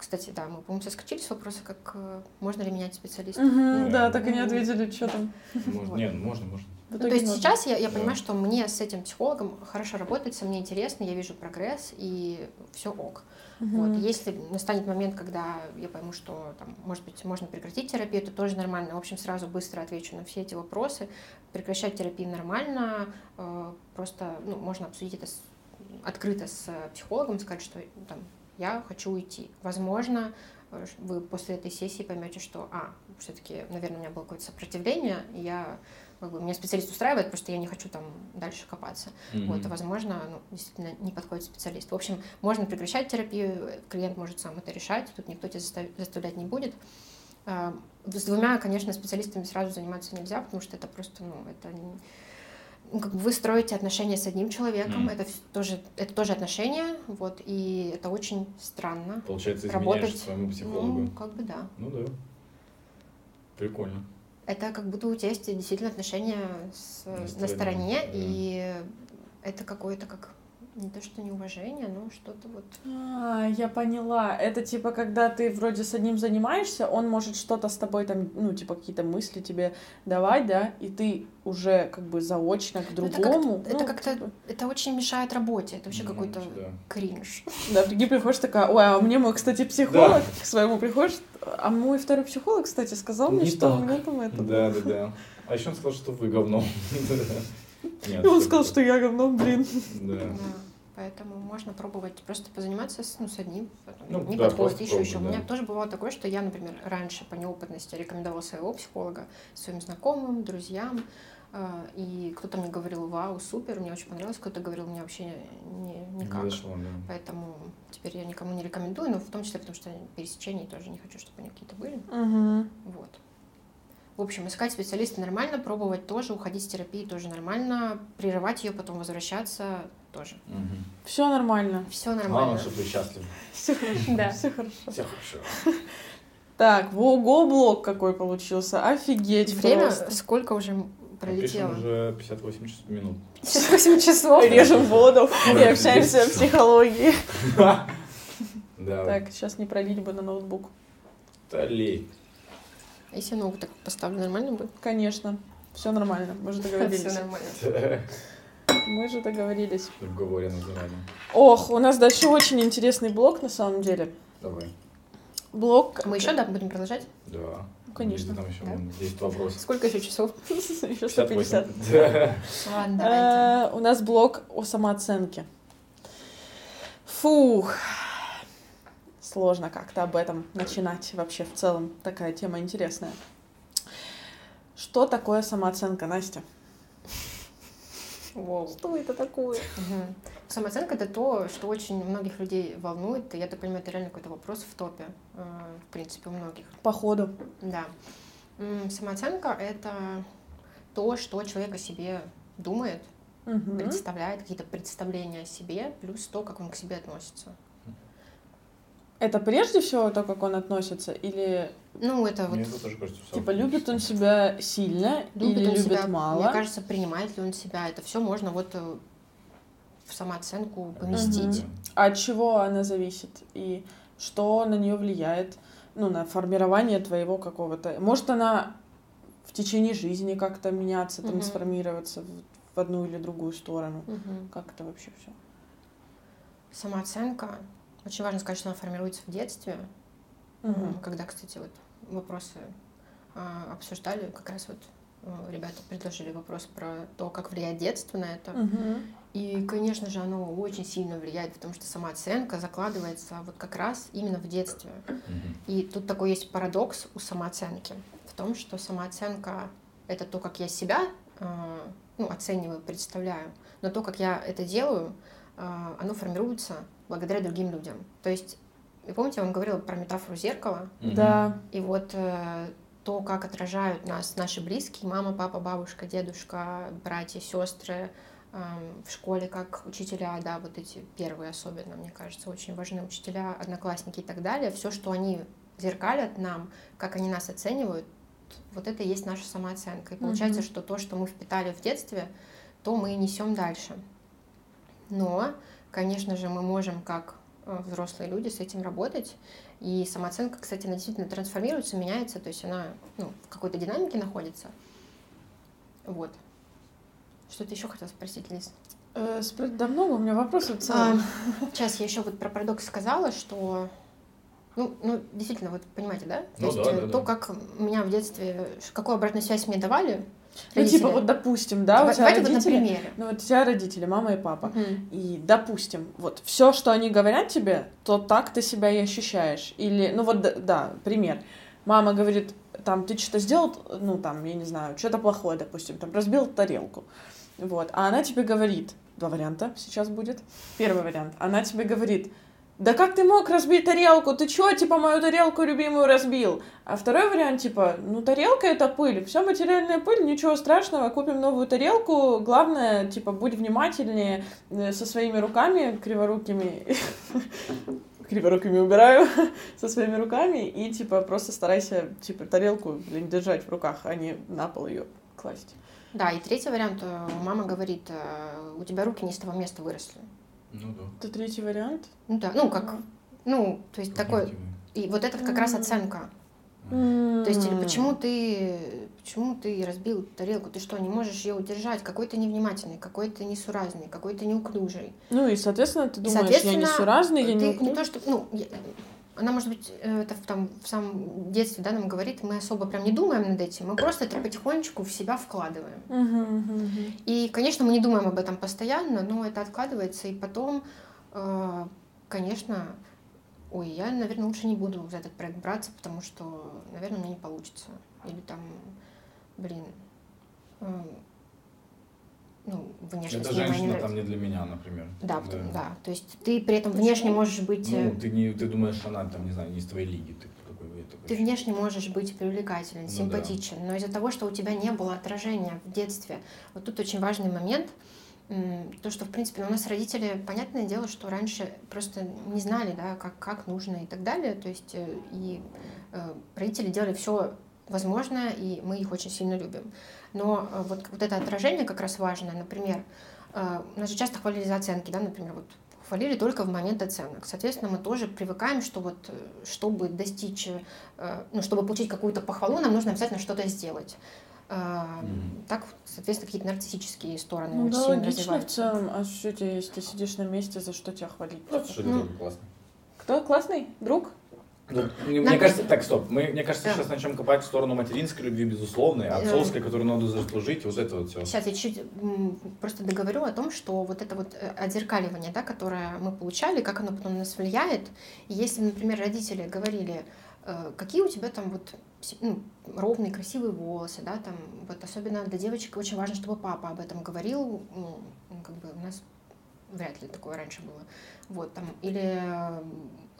Кстати, да, мы, по-моему, соскочились с вопроса, как э, можно ли менять специалиста. Угу, да, так и не ответили, что там. Можно, нет, можно, можно. Ну, то есть можно. сейчас я, я понимаю, что мне с этим психологом хорошо работается, мне интересно, я вижу прогресс, и все ок. Угу. Вот. Если настанет момент, когда я пойму, что, там, может быть, можно прекратить терапию, это тоже нормально. В общем, сразу быстро отвечу на все эти вопросы. Прекращать терапию нормально, э, просто ну, можно обсудить это с, открыто с психологом, сказать, что там, я хочу уйти. Возможно, э, вы после этой сессии поймете, что, а, все-таки, наверное, у меня было какое-то сопротивление, и я как бы, меня специалист устраивает, потому что я не хочу там дальше копаться. Mm-hmm. Вот, и, возможно, ну, действительно не подходит специалист. В общем, можно прекращать терапию, клиент может сам это решать, тут никто тебя заставлять не будет. А, с двумя, конечно, специалистами сразу заниматься нельзя, потому что это просто, ну, это как бы вы строите отношения с одним человеком, mm. это тоже это тоже отношения, вот и это очень странно. Получается, работать своему ну, психологу. Ну, как бы да. Ну да. Прикольно. Это как будто у тебя есть действительно отношения с, на стороне, да. и это какое-то как не то что неуважение, но что-то вот. А, я поняла. Это типа, когда ты вроде с одним занимаешься, он может что-то с тобой там, ну, типа, какие-то мысли тебе давать, да, и ты уже как бы заочно к другому. Это как-то, ну, типа... это очень мешает работе. Это вообще ну, какой-то да. кринж. Да, ты приходишь такая, ой, а мне мой, кстати, психолог да. к своему приходишь, а мой второй психолог, кстати, сказал мне, что у меня там это. Да, да, да. А еще он сказал, что вы говно. И он сказал, что я говно, блин. Да. Поэтому можно пробовать просто позаниматься с, ну, с одним, потом ну, не да, подходит еще еще. Да. У меня тоже бывало такое, что я, например, раньше по неопытности рекомендовала своего психолога своим знакомым, друзьям, э, и кто-то мне говорил, вау, супер, мне очень понравилось, кто-то говорил, мне вообще не, никак. Не зашло, да. Поэтому теперь я никому не рекомендую, но в том числе потому, что пересечений тоже не хочу, чтобы они какие-то были. Угу. Вот. В общем, искать специалиста нормально, пробовать тоже, уходить с терапии тоже нормально, прерывать ее, потом возвращаться тоже. Угу. Все нормально. Все нормально. Главное, чтобы вы счастливы. Все хорошо. Да. Все хорошо. Все хорошо. Так, ого, блок какой получился. Офигеть. Время просто. сколько уже пролетело? Пишем уже 58 часов минут. 58 часов. Режем воду и общаемся о психологии. Да. Так, сейчас не пролить бы на ноутбук. Да лей. А если ногу так поставлю, нормально будет? Конечно. Все нормально, мы же договорились. Все нормально. Мы же договорились. Уговорено заранее. Ох, у нас дальше очень интересный блок на самом деле. Давай. Блок. Мы еще, да, будем продолжать? Да. Ну, конечно. Там еще Да? есть вопрос. Сколько еще часов? Еще 150. 58. Ладно, давайте. Э, У нас блок о самооценке. Фух. Сложно как-то об этом начинать вообще в целом. Такая тема интересная. Что такое самооценка, Настя? Воу. Что это такое? Мгм. Самооценка это то, что очень многих людей волнует. Я так понимаю, это реально какой-то вопрос в топе, э, в принципе, у многих. Походу. Да. Самооценка это то, что человек о себе думает, Мгм. представляет, какие-то представления о себе, плюс то, как он к себе относится. Это прежде всего то, как он относится, или Ну, это вот Мне это тоже кажется, типа любит он себя сильно любит или он любит себя, мало? мне кажется, принимает ли он себя. Это все можно вот э, в самооценку поместить. Мгм. А от чего она зависит и что на нее влияет, ну, на формирование твоего какого-то. Может, она в течение жизни как-то меняться, Мгм. трансформироваться в, в одну или другую сторону. Мгм. Как это вообще все? Самооценка. Очень важно сказать, что она формируется в детстве. М, Когда, кстати, вот вопросы а, обсуждали, как раз вот э, ребята предложили вопрос про то, как влияет детство на это. И, конечно же, оно очень сильно влияет, потому что самооценка закладывается вот как раз именно в детстве. Мгм. И тут такой есть парадокс у самооценки в том, что самооценка это то, как я себя э, ну, оцениваю, представляю, но то, как я это делаю, э, оно формируется благодаря другим людям. То есть, вы помните, я вам говорила про метафору зеркала. Да. и вот э, то, как отражают нас наши близкие, мама, папа, бабушка, дедушка, братья, сестры эм, в школе, как учителя, да, вот эти первые особенно, мне кажется, очень важны учителя, одноклассники и так далее. Все, что они зеркалят нам, как они нас оценивают, вот это и есть наша самооценка. И получается, Мгм. что то, что мы впитали в детстве, то мы и несем дальше. Но, конечно же, мы можем как э, взрослые люди с этим работать. И самооценка, кстати, она действительно трансформируется, меняется, то есть она ну, в какой-то динамике находится. Вот. Что ты еще хотела спросить, Лиз? Э, спро- да много у меня вопросов в целом. А, сейчас я еще вот про парадокс сказала, что ну, ну, действительно, вот понимаете, да? То Ну есть да, э, да, то, да. как меня в детстве, какую обратную связь мне давали, ну, родители. типа, вот допустим, да, у Давай- тебя вот на родители. примере. Ну, вот у тебя родители, мама и папа. Мгм. И, допустим, вот все, что они говорят тебе, то так ты себя и ощущаешь. Или, ну вот, да, да, пример. Мама говорит, там, ты что-то сделал, ну, там, я не знаю, что-то плохое, допустим, там, разбил тарелку. Вот. А она тебе говорит, два варианта сейчас будет. Первый вариант. Она тебе говорит, да как ты мог разбить тарелку? Ты чё, типа, мою тарелку любимую разбил? А второй вариант, типа, ну, тарелка — это пыль, все материальная пыль, ничего страшного, купим новую тарелку, главное, типа, будь внимательнее э, со своими руками криворукими, криворукими убираю, со своими руками, и, типа, просто старайся, типа, тарелку, блин, держать в руках, а не на пол ее класть. Да, и третий вариант, э, мама говорит, э, у тебя руки не с того места выросли. Ну да. Это третий вариант? Ну да, ну как, ну, то есть такой, и вот это как раз оценка. То есть, или почему ты, почему ты разбил тарелку, ты что, не можешь ее удержать, какой ты невнимательный, какой ты несуразный, какой ты неуклюжий. Ну и, соответственно, ты И, думаешь, я соответственно, несуразный, я ты не не то, что, ну, я- она, может быть, э, это в, там, в самом детстве, да, нам говорит, мы особо прям не думаем над этим, мы просто это потихонечку в себя вкладываем. И, конечно, мы не думаем об этом постоянно, но это откладывается, и потом, э, конечно, ой, я, наверное, лучше не буду за этот проект браться, потому что, наверное, у меня не получится. Или там, блин, э, ну, внешность Это не женщина нравится. там не для меня, например. Да, потому- да. То есть ты при этом внешне можешь быть... э, Ну, ты, не, ты думаешь, она там, не знаю, не из твоей лиги. Ты такой, такой, Ты внешне можешь быть привлекателен, Ну да. симпатичен, но из-за того, что у тебя не было отражения в детстве, вот тут очень важный момент, то, что, в принципе, у нас родители, понятное дело, что раньше просто не знали, да, как, как нужно и так далее, то есть э, и э, родители делали все возможное, и мы их очень сильно любим. Но э, вот, вот это отражение как раз важно, например, э, нас же часто хвалили за оценки, да, например, вот хвалили только в момент оценок. Соответственно, мы тоже привыкаем, что вот э, чтобы достичь, ну, чтобы получить какую-то похвалу, нам нужно обязательно что-то сделать. Мгм. Так, соответственно, какие-то нарциссические стороны Ну очень да, сильно логично в целом. А что тебе, если ты сидишь на месте, за что тебя хвалить? Просто что Ну. это классно. Кто классный? Друг? Ну, мне Нам- кажется, так, стоп. Мы, мне кажется, Да. сейчас начнем копать в сторону материнской любви, безусловной, а Да. отцовской, которую надо заслужить, вот это вот все. Сейчас я чуть просто договорю о том, что вот это вот э, отзеркаливание, да, которое мы получали, как оно потом на нас влияет. И если, например, родители говорили, э, какие у тебя там вот ну, ровные, красивые волосы, да, там, вот особенно для девочек очень важно, чтобы папа об этом говорил, ну, ну, как бы у нас вряд ли такое раньше было. Вот, там, или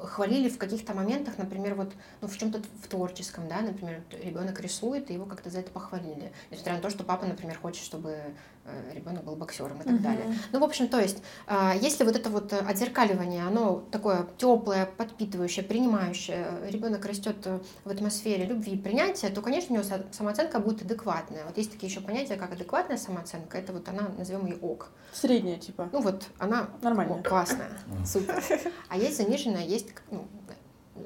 хвалили в каких-то моментах, например, вот ну, в чем-то в творческом, да, например, ребенок рисует, и его как-то за это похвалили. Несмотря на то, что папа, например, хочет, чтобы ребенок был боксером и так Мгм. далее. Ну, в общем, то есть, а, если вот это вот отзеркаливание, оно такое теплое, подпитывающее, принимающее, ребенок растет в атмосфере любви и принятия, то, конечно, у него са- самооценка будет адекватная. Вот есть такие еще понятия, как адекватная самооценка, это вот она, назовем ее ок. Средняя, типа. Ну вот она Нормальная. о, классная, супер. А есть заниженная, есть ну,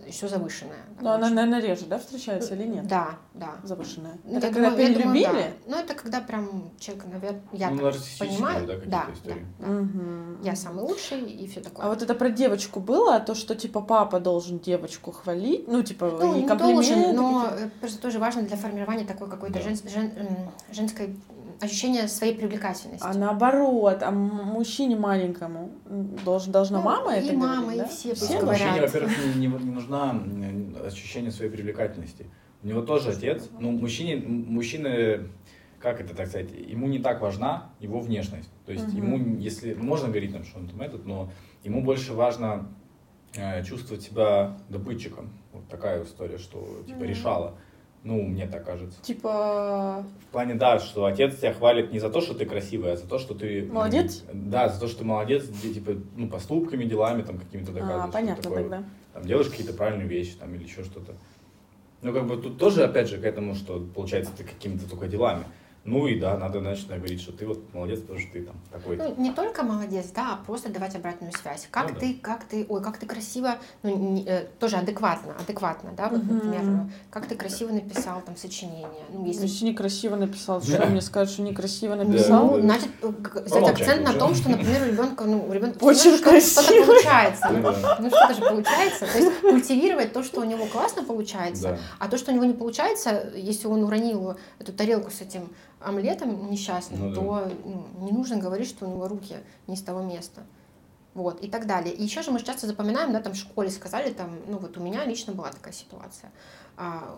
еще завышенная. Но она, наверное, реже, да, встречается или нет? Да, да. Завышенная. Ну, это я когда думаю- я думаю, перелюбили? да. Ну, это когда прям человек, наверное, я ну, так понимаю. да, какие-то да, истории. да, да. Мгм. Я самый лучший и все такое. А вот это про девочку было, то, что типа папа должен девочку хвалить, ну типа ну, и не комплименты должен, но просто тоже важно для формирования такой какой-то Да. жен- жен- женской ощущения своей привлекательности. А наоборот, а мужчине маленькому должен, должна Ну, мама и это мама, говорить, и да? все Все говорят. Мужчине, во-первых, не, не- не нужна м, ощущение своей привлекательности. У него тоже отец. Ну, мужчине, мужчины, как это так сказать, ему не так важна его внешность. То есть Мгм. ему, если, можно говорить там, что он там этот, но ему больше важно э, чувствовать себя добытчиком. Вот такая история, что типа Мгм. решала. Ну, мне так кажется. Типа, В плане, да, что отец тебя хвалит не за то, что ты красивая, а за то, что ты... Молодец? Да, за то, что ты молодец, где, типа, ну, поступками, делами, там, какими-то доказываешь. а, понятно такое. тогда. Там, делаешь какие-то правильные вещи, там, или еще что-то. Ну, как бы тут тоже, опять же, к этому, что, получается, ты какими-то только делами. Ну и да, надо, значит, говорить, что ты вот молодец, потому что ты там такой. Ну, не только молодец, да, а просто давать обратную связь. Как Ну да. ты, как ты, ой, как ты красиво, ну, не- э, тоже адекватно, адекватно, да, вот, Мгм. например, как ты красиво написал там сочинение. Ну, если Если некрасиво написал, что Да. мне скажут, что некрасиво Да. написал? Ну, значит, э, г- сделать акцент на том, что, например, у ребенка, ну, у ребенка Очень что-то, что-то красиво. получается. Ну, Да. ну, что-то же получается. То есть культивировать то, что у него классно получается, Да. а то, что у него не получается, если он уронил эту тарелку с этим омлетом несчастным, Ну да. то ну, не нужно говорить, что у него руки не с того места. Вот, и так далее. И еще же мы часто запоминаем, да, там в школе сказали, там, ну вот у меня лично была такая ситуация. А,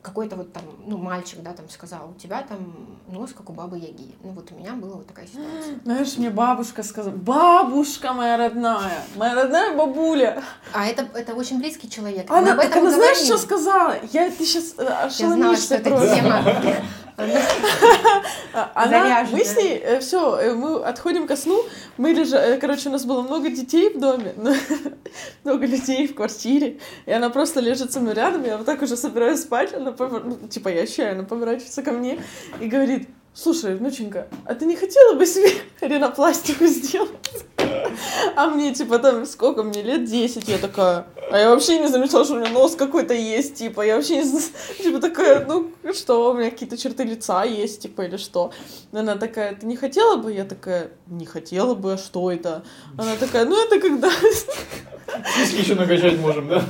какой-то вот там, ну, мальчик, да, там сказал, у тебя там нос, как у бабы Яги. Ну, вот у меня была вот такая ситуация. Знаешь, мне бабушка сказала, бабушка моя родная, моя родная бабуля. А это, это очень близкий человек. Мы Она, об так этом она знаешь, говорим. что сказала? Я, ты сейчас Я знала, ошеломишься что просто. тема. Она, мы с ней, все, мы отходим ко сну, мы лежа, э, короче, у нас было много детей в доме, много людей в квартире, и она просто лежит со мной рядом, я вот так уже собираюсь спать, она, ну, типа, я ощущаю, она поворачивается ко мне и говорит, слушай, внученька, а ты не хотела бы себе ринопластику сделать? А мне, типа, там, сколько мне лет? 10. Я такая, а я вообще не замечала, что у меня нос какой-то есть, типа, я вообще не типа, такая, ну, что, у меня какие-то черты лица есть, типа, или что? Она такая, ты не хотела бы? Я такая, не хотела бы, а что это? Она такая, ну, это когда, Сиськи еще накачать можем, да?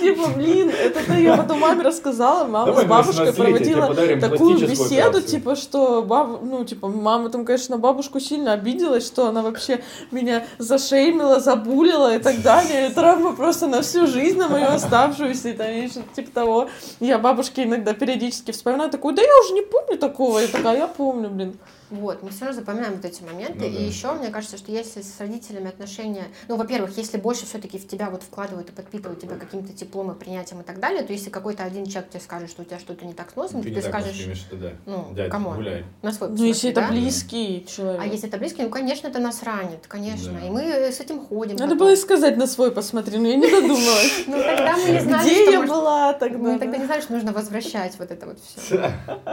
типа, блин, это я потом маме рассказала, мама Давай с бабушкой 18-летие тебе проводила такую беседу, операцию. типа, что баб, ну, типа, мама там, конечно, бабушку сильно обиделась, что она вообще меня зашеймила, забулила и так далее. И травма просто на всю жизнь, на мою оставшуюся, и там, и что-то типа того. Я бабушке иногда периодически вспоминаю, такую, да я уже не помню такого. Я такая, я помню, блин. Вот, мы все равно запоминаем вот эти моменты. Ну да. И еще, мне кажется, что если с родителями отношения, ну, во-первых, если больше все-таки в тебя вот вкладывают и подпитывают тебя каким-то теплом и принятием и так далее, то если какой-то один человек тебе скажет, что у тебя что-то не так с носом, Ты ты так скажешь, воспримешь это, да. ну, Дядь, come on, гуляй. на свой Ну, если это да? близкий человек. А если это близкий, ну, конечно, это нас ранит, конечно. Да. И мы с этим ходим. Надо потом. было сказать на свой посмотри, но я не додумалась. Ну, тогда мы не знали, Где что я была тогда? Мы тогда не знали, что нужно возвращать вот это вот все.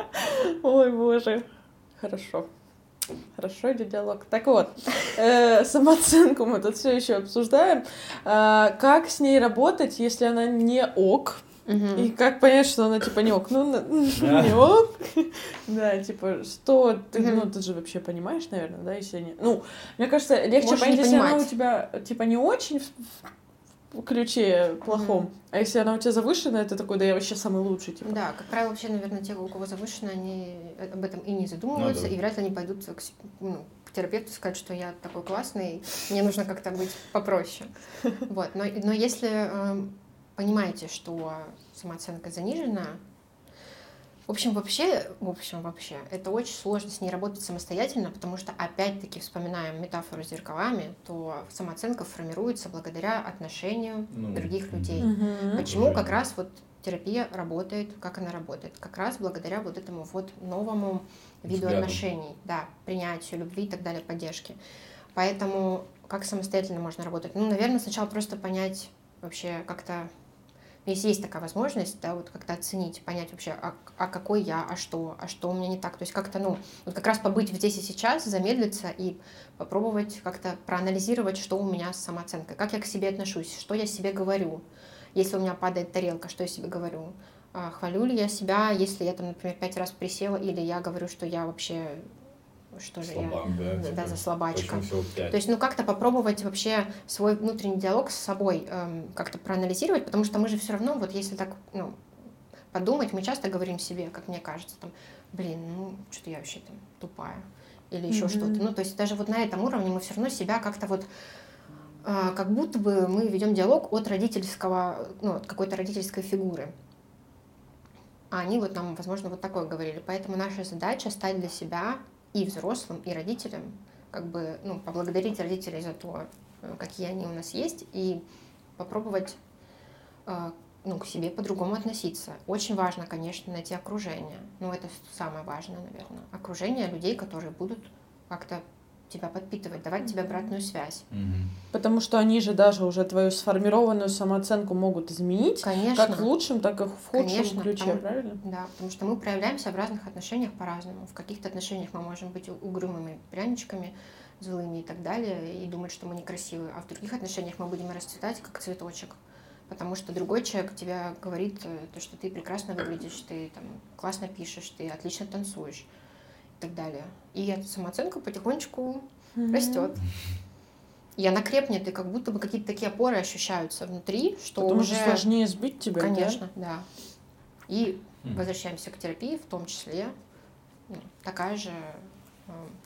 Ой, боже. Хорошо. Хорошо идет диалог. Так вот, э, самооценку мы тут все еще обсуждаем. А, как с ней работать, если она не ок? И как понять, что она типа не ок? Ну, не ок. Да, типа, что ты, ну, ты же вообще понимаешь, наверное, да, если не... Ну, мне кажется, легче понять, если она у тебя, типа, не очень ключе плохом. А если она у тебя завышенная, ты такой, да я вообще самый лучший, типа. Да, как правило, вообще, наверное, те, у кого завышенная, они об этом и не задумываются, Ну да. и вряд ли они пойдут к, ну, к терапевту сказать, что я такой классный, мне нужно как-то быть попроще. Вот. Но, но если эм, понимаете, что самооценка занижена, в общем, вообще, в общем, вообще, это очень сложно с ней работать самостоятельно, потому что, опять-таки, вспоминаем метафору с зеркалами, то самооценка формируется благодаря отношению Ну, других людей. Мгм. Почему как раз вот терапия работает, как она работает? Как раз благодаря вот этому вот новому виду Взгляду. отношений, да, принятию, любви и так далее, поддержки. Поэтому как самостоятельно можно работать? Ну, наверное, сначала просто понять вообще как-то, если есть такая возможность, да, вот как-то оценить, понять вообще, а, а какой я, а что, а что у меня не так. То есть как-то, ну, вот как раз побыть здесь и сейчас, замедлиться и попробовать как-то проанализировать, что у меня с самооценкой, как я к себе отношусь, что я себе говорю, если у меня падает тарелка, что я себе говорю, А, хвалю ли я себя, если я там, например, пять раз присела, или я говорю, что я вообще, что же Слабак, я, да, типа, за слабачка. То есть, ну, как-то попробовать вообще свой внутренний диалог с собой эм, как-то проанализировать, потому что мы же все равно, вот если так, ну, подумать, мы часто говорим себе, как мне кажется, там, блин, ну, что-то я вообще там тупая, или еще Мгм. что-то. Ну, то есть даже вот на этом уровне мы все равно себя как-то вот а, как будто бы мы ведем диалог от родительского, ну, от какой-то родительской фигуры. А они вот нам, возможно, вот такое говорили. Поэтому наша задача стать для себя и взрослым, и родителям, как бы, ну, поблагодарить родителей за то, э, какие они у нас есть, и попробовать э, ну, к себе по-другому относиться. Очень важно, конечно, найти окружение. Ну, это самое важное, наверное. Окружение людей, которые будут как-то тебя подпитывать, давать тебе обратную связь. Потому что они же даже уже твою сформированную самооценку могут изменить, Конечно. как в лучшем, так и в худшем Конечно, ключе, потому- правильно? Да, потому что мы проявляемся в разных отношениях по-разному. В каких-то отношениях мы можем быть угрюмыми пряничками, злыми и так далее, и думать, что мы некрасивые. А в других отношениях мы будем расцветать, как цветочек. Потому что другой человек тебе говорит, э, то, что ты прекрасно выглядишь, ты там классно пишешь, ты отлично танцуешь так далее. И эта самооценка потихонечку растет. И она крепнет, и как будто бы какие-то такие опоры ощущаются внутри, что Потому уже... что сложнее сбить тебя, да? Конечно, да. И Мгм. возвращаемся к терапии, в том числе ну, такая же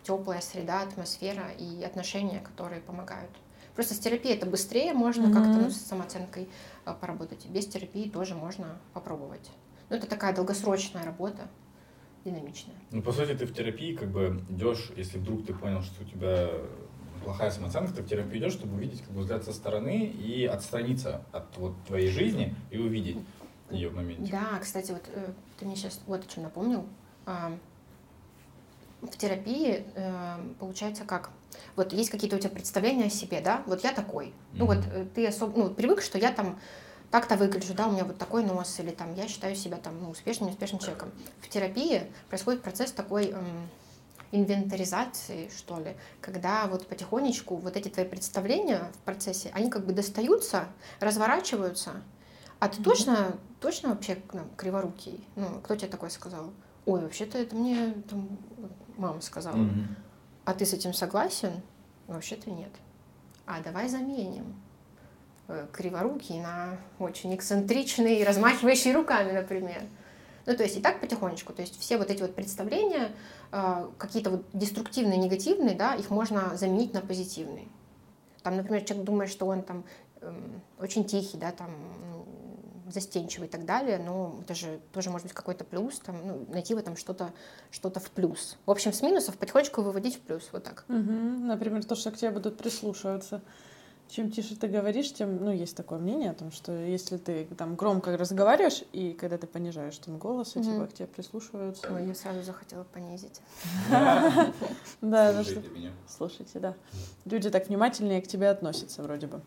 теплая среда, атмосфера и отношения, которые помогают. Просто с терапией это быстрее, можно Мгм. как-то ну, с самооценкой а, поработать. Без терапии тоже можно попробовать. Но это такая долгосрочная работа, динамичная. Ну, по сути, ты в терапии как бы идешь, если вдруг ты понял, что у тебя плохая самооценка, ты в терапию идешь, чтобы увидеть как бы взгляд со стороны и отстраниться от вот твоей жизни и увидеть ее в моменте. Да, кстати, вот э, ты мне сейчас вот о чем напомнил. А, В терапии э, получается как? Вот есть какие-то у тебя представления о себе, да? Вот я такой. Ну Мгм. вот э, ты особо, ну, привык, что я там так-то выгляжу, да, у меня вот такой нос, или там я считаю себя там ну, успешным, неуспешным человеком. В терапии происходит процесс такой эм, инвентаризации, что ли, когда вот потихонечку вот эти твои представления в процессе, они как бы достаются, разворачиваются, а ты точно, точно вообще ну, криворукий? Ну, кто тебе такое сказал? Ой, вообще-то это мне там мама сказала. Мгм. А ты с этим согласен? Вообще-то нет. А давай заменим криворукий на очень эксцентричный, размахивающий руками, например. Ну, то есть и так потихонечку. То есть все вот эти вот представления, э, какие-то вот деструктивные, негативные, да, их можно заменить на позитивные. Там, например, человек думает, что он там эм, очень тихий, да, там ну, застенчивый и так далее, но это же тоже может быть какой-то плюс, там, ну, найти в этом что-то что в плюс. В общем, с минусов потихонечку выводить в плюс, вот так. Мгм. Например, то, что к тебе будут прислушиваться. Чем тише ты говоришь, тем, ну, есть такое мнение о том, что если ты там громко разговариваешь, и когда ты понижаешь тон голоса, Мгм. типа к тебе прислушиваются. Ой, я сразу захотела понизить. Да, да, Слушайте что... меня. Слушайте, да. Люди так внимательнее к тебе относятся вроде бы.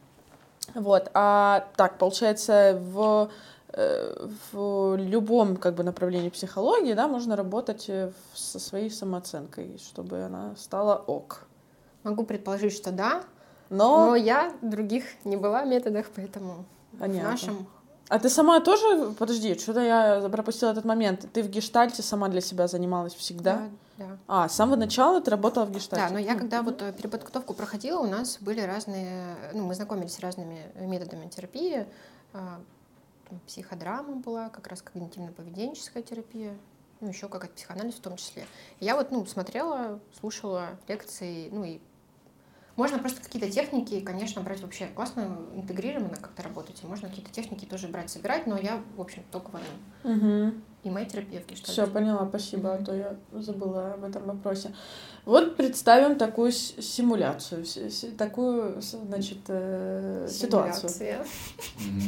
Вот, а так, получается, в, э, в любом как бы направлении психологии, да, можно работать э, со своей самооценкой, чтобы она стала ок. Могу предположить, что да, но Но, я других не была методах, поэтому понятно. в нашем А ты сама тоже, подожди, что-то я пропустила этот момент. Ты в гештальте сама для себя занималась всегда? Да, да. А, с самого начала ты работала в гештальте? Да, но я когда вот э, переподготовку проходила, у нас были разные, ну, мы знакомились с разными методами терапии. А, психодрама была, как раз когнитивно-поведенческая терапия, ну, еще как психоанализ в том числе. Я вот, ну, смотрела, слушала лекции, ну, и можно просто какие-то техники, конечно, брать вообще классно, интегрированно как-то работать. И можно какие-то техники тоже брать, собирать, но я, в общем, только в одном. Угу. И моя терапия в Все, поняла, спасибо, а то я забыла об этом вопросе. Вот представим такую симуляцию, такую, значит, э, ситуацию.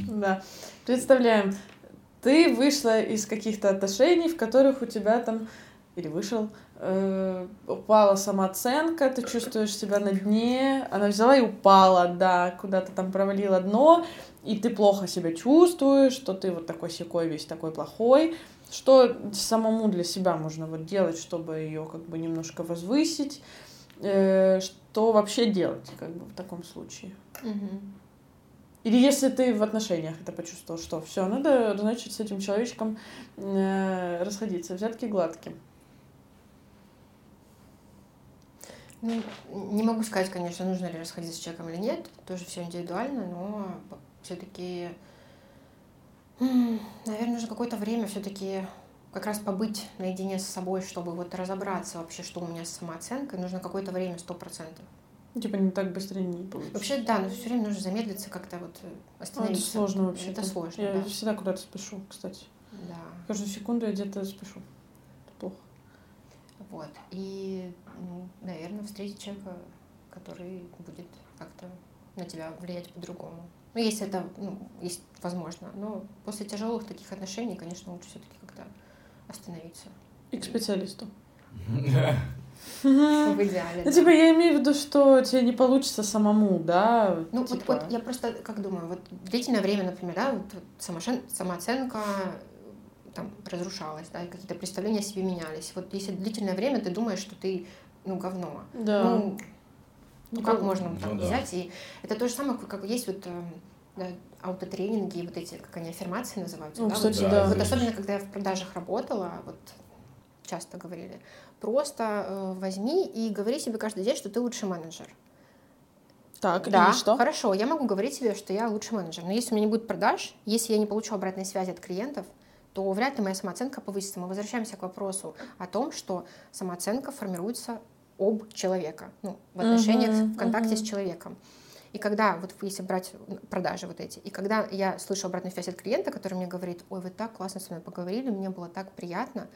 Да. Представляем, ты вышла из каких-то отношений, в которых у тебя там, или вышел, э, упала самооценка, ты чувствуешь себя на дне, она взяла и упала, да, куда-то там провалила дно, и ты плохо себя чувствуешь, что ты вот такой секой весь такой плохой. Что самому для себя можно вот делать, чтобы ее как бы немножко возвысить? Э, что вообще делать как бы в таком случае? Угу. Или если ты в отношениях это почувствовал, что все, надо, значит, с этим человечком э, расходиться, взятки гладкие. Ну, не могу сказать, конечно, нужно ли расходиться с человеком или нет. Тоже все индивидуально, но все-таки, наверное, нужно какое-то время все-таки как раз побыть наедине с собой, чтобы вот разобраться вообще, что у меня с самооценкой. Нужно какое-то время, сто процентов. Типа не так быстро не получится. Вообще, да, но все время нужно замедлиться, как-то вот остановиться. А, это сложно вообще. Это сложно, Я да. всегда куда-то спешу, кстати. Да. Каждую секунду я где-то спешу. Вот. И, ну, наверное, встретить человека, который будет как-то на тебя влиять по-другому. Ну, если это, ну, есть возможно. Но после тяжелых таких отношений, конечно, лучше все-таки как-то остановиться. И к специалисту. В идеале. Ну, типа, я имею в виду, что тебе не получится самому, да? Ну, вот, вот я просто как думаю, вот длительное время, например, да, вот самооценка там разрушалась, да, и какие-то представления о себе менялись. Вот если длительное время ты думаешь, что ты, ну, говно. Да. Ну, ну как можно ну, да. взять? И это то же самое, как есть вот эм, да, аутотренинги, вот эти, как они, аффирмации называются. Ну, да? кстати, вот, да. Вот особенно, когда я в продажах работала, вот часто говорили, просто э, возьми и говори себе каждый день, что ты лучший менеджер. Так, да, и что? хорошо, я могу говорить себе, что я лучший менеджер, но если у меня не будет продаж, если я не получу обратной связи от клиентов, то вряд ли моя самооценка повысится. Мы возвращаемся к вопросу о том, что самооценка формируется об человека, ну, в отношениях, uh-huh, в контакте uh-huh. с человеком. И когда, вот если брать продажи вот эти, и когда я слышу обратную связь от клиента, который мне говорит, ой, вы так классно с мной поговорили, мне было так приятно,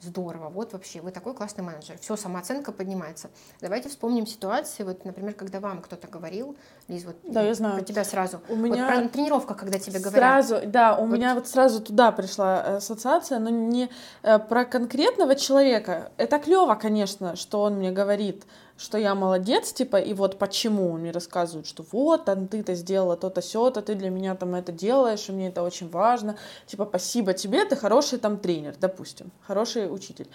здорово, вот вообще, вы такой классный менеджер, все, самооценка поднимается. Давайте вспомним ситуации, вот, например, когда вам кто-то говорил, Лиз, вот да, я знаю. про тебя сразу, у меня вот про тренировка, когда тебе говорят. Сразу, да, у вот. меня вот сразу туда пришла э, ассоциация, но не э, про конкретного человека. Это клево, конечно, что он мне говорит, что я молодец, типа, и вот почему он мне рассказывает, что вот, там, ты-то сделала то-то, сё-то, ты для меня там это делаешь, и мне это очень важно, типа, спасибо тебе, ты хороший там тренер, допустим, хороший учитель.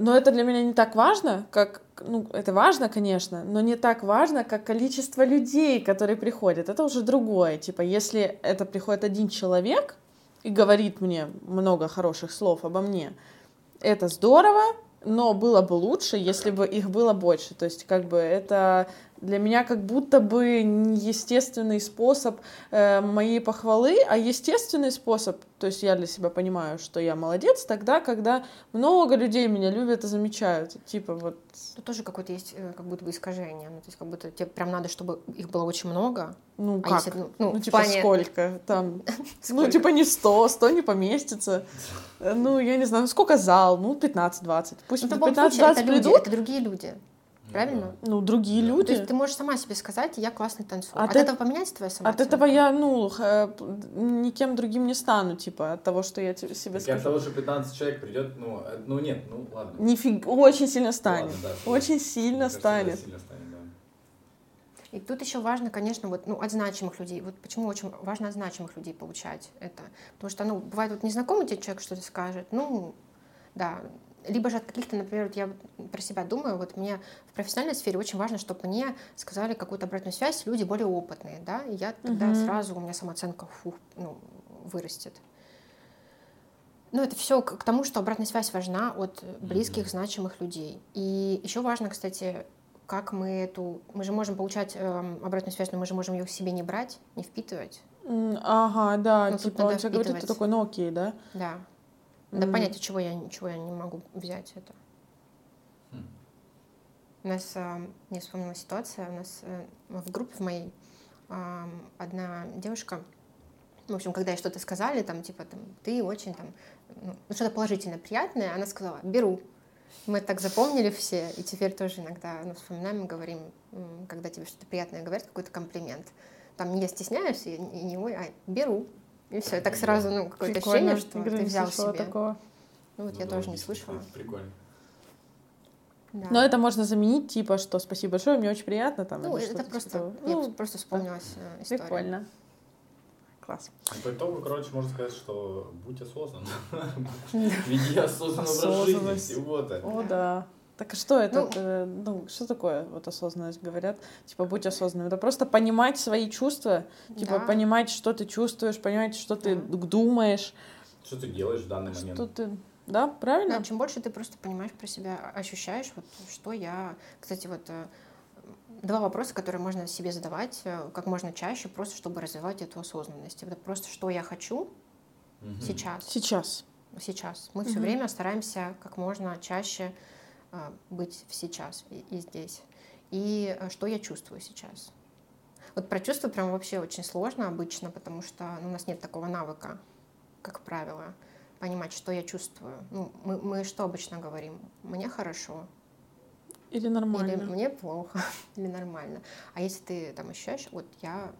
Но это для меня не так важно, как, ну, это важно, конечно, но не так важно, как количество людей, которые приходят. Это уже другое. Типа, если это приходит один человек и говорит мне много хороших слов обо мне, это здорово, но было бы лучше, если бы их было больше. То есть, как бы это для меня как будто бы не естественный способ э, моей похвалы, а естественный способ, то есть я для себя понимаю, что я молодец тогда, когда много людей меня любят и замечают, типа вот. Тут тоже какое-то есть э, как будто бы искажение, ну, то есть как будто тебе прям надо, чтобы их было очень много. Ну а как? Если, ну, ну, ну типа плане... сколько там? Ну типа не 100, 100 не поместится. Ну я не знаю, сколько зал? Ну 15-20. Пусть ну, 15-20 придут. Это другие люди. Правильно? Ну, другие люди. То есть ты можешь сама себе сказать, я классный танцор. От, от этого поменяется твоя самооценка? От этого я, ну, никем другим не стану, типа, от того, что я себе так скажу. от того, что 15 человек придет, ну, э, ну нет, ну ладно. Нифиг, очень сильно станет. Ладно, да, очень сильно кажется, станет. Сильно станет да. И тут еще важно, конечно, вот, ну, от значимых людей. Вот почему очень важно от значимых людей получать это. Потому что, ну, бывает, вот незнакомый тебе человек что-то скажет, ну, да, либо же от каких-то, например, вот я про себя думаю, вот мне в профессиональной сфере очень важно, чтобы мне сказали какую-то обратную связь люди более опытные, да, и я тогда uh-huh. сразу, у меня самооценка, фух, ну, вырастет. Ну, это все к тому, что обратная связь важна от близких, Мгм. значимых людей. И еще важно, кстати, как мы эту... Мы же можем получать эм, обратную связь, но мы же можем ее к себе не брать, не впитывать. Ага, да, Ну, тут типа он тебе говорит, ты такой, ну окей, да? Да. Надо М. понять, от чего я, чего я не могу взять это. Хм. У нас, э, мне вспомнилась ситуация, у нас э, в группе в моей э, одна девушка, в общем, когда ей что-то сказали, там, типа, там, ты очень, там, ну, что-то положительное, приятное, она сказала, беру. Мы так запомнили все, и теперь тоже иногда ну, вспоминаем и говорим, когда тебе что-то приятное говорят, какой-то комплимент. Там не стесняешься, и и не ой, а беру. И все, и так сразу, ну, какое-то ощущение, что ты взял себе. такого. Ну вот Ну я да, тоже не слышала. Прикольно. Да. Но это можно заменить, типа, что спасибо большое, мне очень приятно. Там, Ну, это просто, типа того. я Ну, просто вспомнилась э, история. прикольно. Класс. По итогу, короче, можно сказать, что будь осознан. Веди осознанный образ жизни, всего-то. О, да. Так а что это? Ну- Ну, что такое вот осознанность говорят? Типа, будь осознанным. Это просто понимать свои чувства, типа, Да. понимать, что ты чувствуешь, понимать, что ты Да. думаешь, Что ты делаешь в данный момент? что ты... Да, правильно? Да, чем больше ты просто понимаешь про себя, ощущаешь, вот что я... Кстати, вот э, два вопроса, которые можно себе задавать э, как можно чаще, просто чтобы развивать эту осознанность. Это просто что я хочу Мгм. сейчас. Сейчас. Сейчас. Мы все Мгм. время стараемся как можно чаще быть в сейчас и, и здесь. И э, что я чувствую сейчас. Вот про чувства прям вообще очень сложно обычно, потому что ну, у нас нет такого навыка, как правило, понимать, что я чувствую. Ну, мы, мы что обычно говорим? Мне хорошо, Или или нормально. мне плохо, или нормально. А если ты там ощущаешь, вот я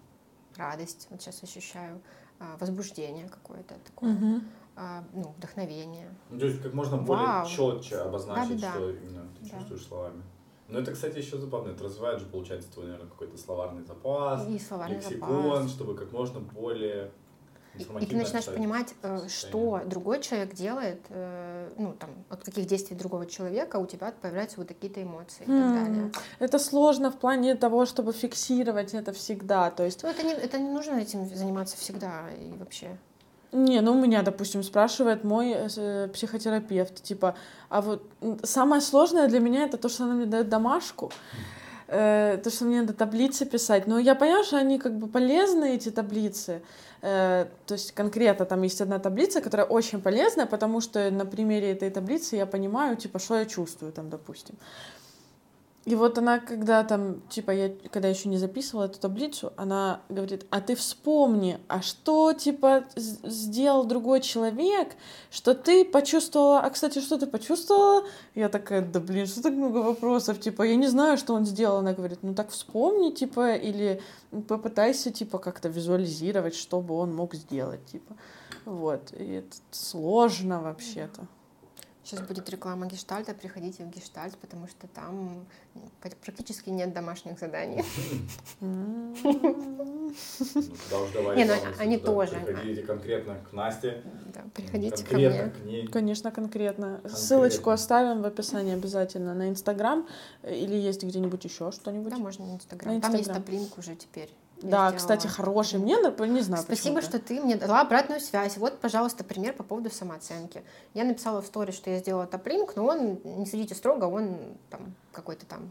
радость, вот сейчас ощущаю, а, возбуждение какое-то такое, а, ну, вдохновение. Ну, то есть как можно более Вау. четче обозначить, Да-да-да. что именно ты Да. чувствуешь словами. Ну, это, кстати, еще забавно. Это развивает же, получается, твой, наверное, какой-то словарный запас, И словарный лексикон, запас. чтобы как можно более И, и ты начинаешь понимать, э, что другой человек делает, э, ну, там, от каких действий другого человека у тебя появляются вот такие-то эмоции и так далее. Это сложно в плане того, чтобы фиксировать это всегда. То есть, Ну, это не, это не нужно этим заниматься всегда и вообще. не, ну у меня, допустим, спрашивает мой э, психотерапевт, типа, а вот самое сложное для меня это то, что она мне дает домашку, э, то, что мне надо таблицы писать. Но я понимаю, что они как бы полезны, эти таблицы. Э, то есть конкретно там есть одна таблица, которая очень полезная, потому что на примере этой таблицы я понимаю, типа, что я чувствую там, допустим. И вот она, когда там, типа, я, когда еще не записывала эту таблицу, она говорит, а ты вспомни, а что, типа, сделал другой человек, что ты почувствовала, а, кстати, что ты почувствовала? Я такая, да, блин, что так много вопросов, типа, я не знаю, что он сделал. Она говорит, ну так вспомни, типа, или попытайся, типа, как-то визуализировать, что бы он мог сделать, типа. Вот, и это сложно вообще-то. Сейчас будет реклама гештальта, приходите в гештальт, потому что там практически нет домашних заданий. Ну, Не, ну, они тоже. Приходите конкретно к Насте, Да, приходите ко конкретно мне. Конечно, конкретно. Ссылочку оставим в описании обязательно на Инстаграм или есть где-нибудь еще что-нибудь. Да, можно на Инстаграм. На Там есть Инстаграм. топлинк уже теперь. Да, сделала. кстати, хороший. Мне, не знаю, Спасибо, почему-то. что ты мне дала обратную связь. Вот, пожалуйста, пример по поводу самооценки. Я написала в сторис, что я сделала топлинк, но он, не судите строго, он там какой-то там,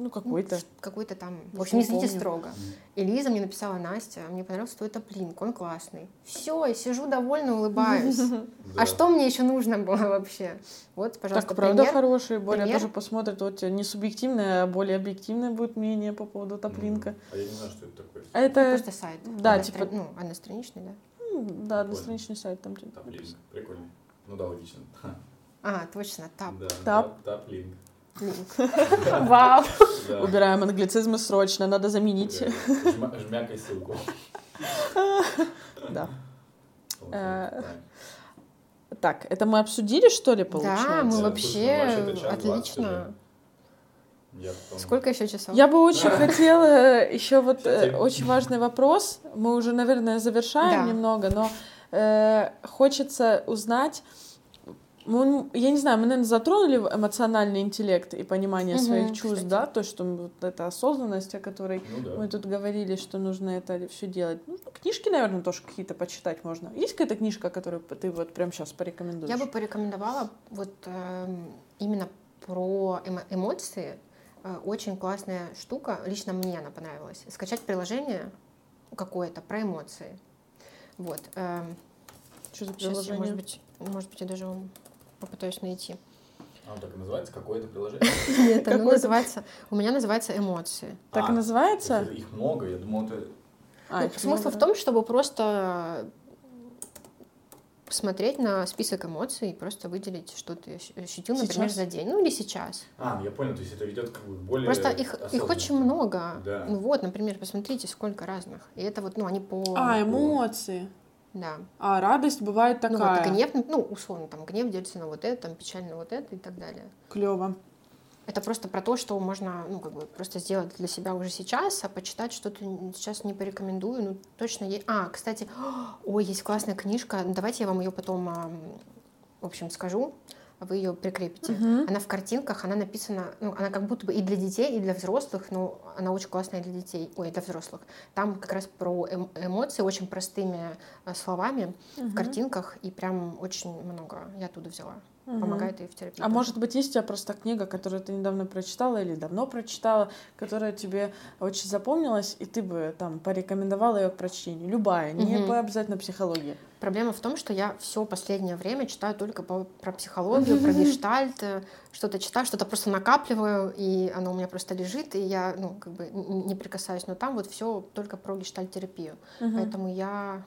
Ну, ну, какой-то. какой-то там, в общем, не помню. строго. И Лиза мне написала, Настя, мне понравился твой топлинк, он классный. Все, я сижу довольно, улыбаюсь. А что мне еще нужно было вообще? Вот, пожалуйста, Так, правда, хороший. Боря пример. тоже посмотрит. Вот не субъективное, а более объективное будет мнение по поводу топлинка. А я не знаю, что это такое. А это, Просто сайт. да, типа- Ну, одностраничный, да. да, одностраничный сайт там. написано. Прикольно. Ну да, логично. А, точно, тап. Да, Тап. тап- Таплинк. Вау! Убираем англицизмы срочно, надо заменить. Жмякай ссылку. Да. Э, Да. Так, это мы обсудили, что ли, Да, получается? мы Да, слушай, вообще ну, отлично. Сколько еще часов? Я бы очень хотела еще вот э, очень важный вопрос. Мы уже, наверное, завершаем Да. немного, но э, хочется узнать, Мы, я не знаю, мы, наверное, затронули эмоциональный интеллект и понимание Мгм, своих чувств, кстати. да, то, что вот эта осознанность, о которой Ну да. мы тут говорили, что нужно это все делать. Ну, книжки, наверное, тоже какие-то почитать можно. Есть какая-то книжка, которую ты вот прямо сейчас порекомендуешь? Я бы порекомендовала вот эм, именно про эмо- эмоции. Э, Очень классная штука, лично мне она понравилась. Скачать приложение какое-то про эмоции. Вот. эм, Что за Сейчас приложение? может быть, может быть, я даже вам попытаюсь найти. А он так и называется? Какое-то приложение? Нет, оно называется, у меня называется эмоции. Так и А, называется? их- много, я думал, это... А, Ну, смысл много, в да? том, чтобы просто посмотреть на список эмоций и просто выделить, что ты ощ- ощутил, например, Сейчас? за день. Ну или сейчас. А, ну я понял, то есть это ведет к более... Просто их, их очень много. Да. Ну вот, например, посмотрите, сколько разных. И это вот, ну, они по... А, эмоции. Да. А, радость бывает Ну такая. вот гнев, ну, условно, там, гнев делится на вот это, там, печаль на вот это и так далее. Клево. Это просто про то, что можно, ну, как бы, просто сделать для себя уже сейчас, а почитать что-то сейчас не порекомендую. Ну, точно есть. А, кстати, ой, есть классная книжка. Давайте я вам ее потом, в общем, скажу. Вы ее прикрепите. Мгм. Она в картинках, она написана, ну, она как будто бы и для детей, и для взрослых, но она очень классная для детей, ой, для взрослых. Там как раз про эм- эмоции очень простыми э, словами в Мгм. картинках, и прям очень много я оттуда взяла. Мгм. Помогает и в терапии. А тоже. может быть, есть у тебя просто книга, которую ты недавно прочитала или давно прочитала, которая тебе очень запомнилась, и ты бы там порекомендовала ее к прочтению? Любая, не Мгм. по обязательно психологии. Проблема в том, что я все последнее время читаю только по- про психологию, про гештальт, э, что-то читаю, что-то просто накапливаю, и оно у меня просто лежит, и я, ну, как бы не прикасаюсь. Но там вот все только про гештальт-терапию. Мгм. Поэтому я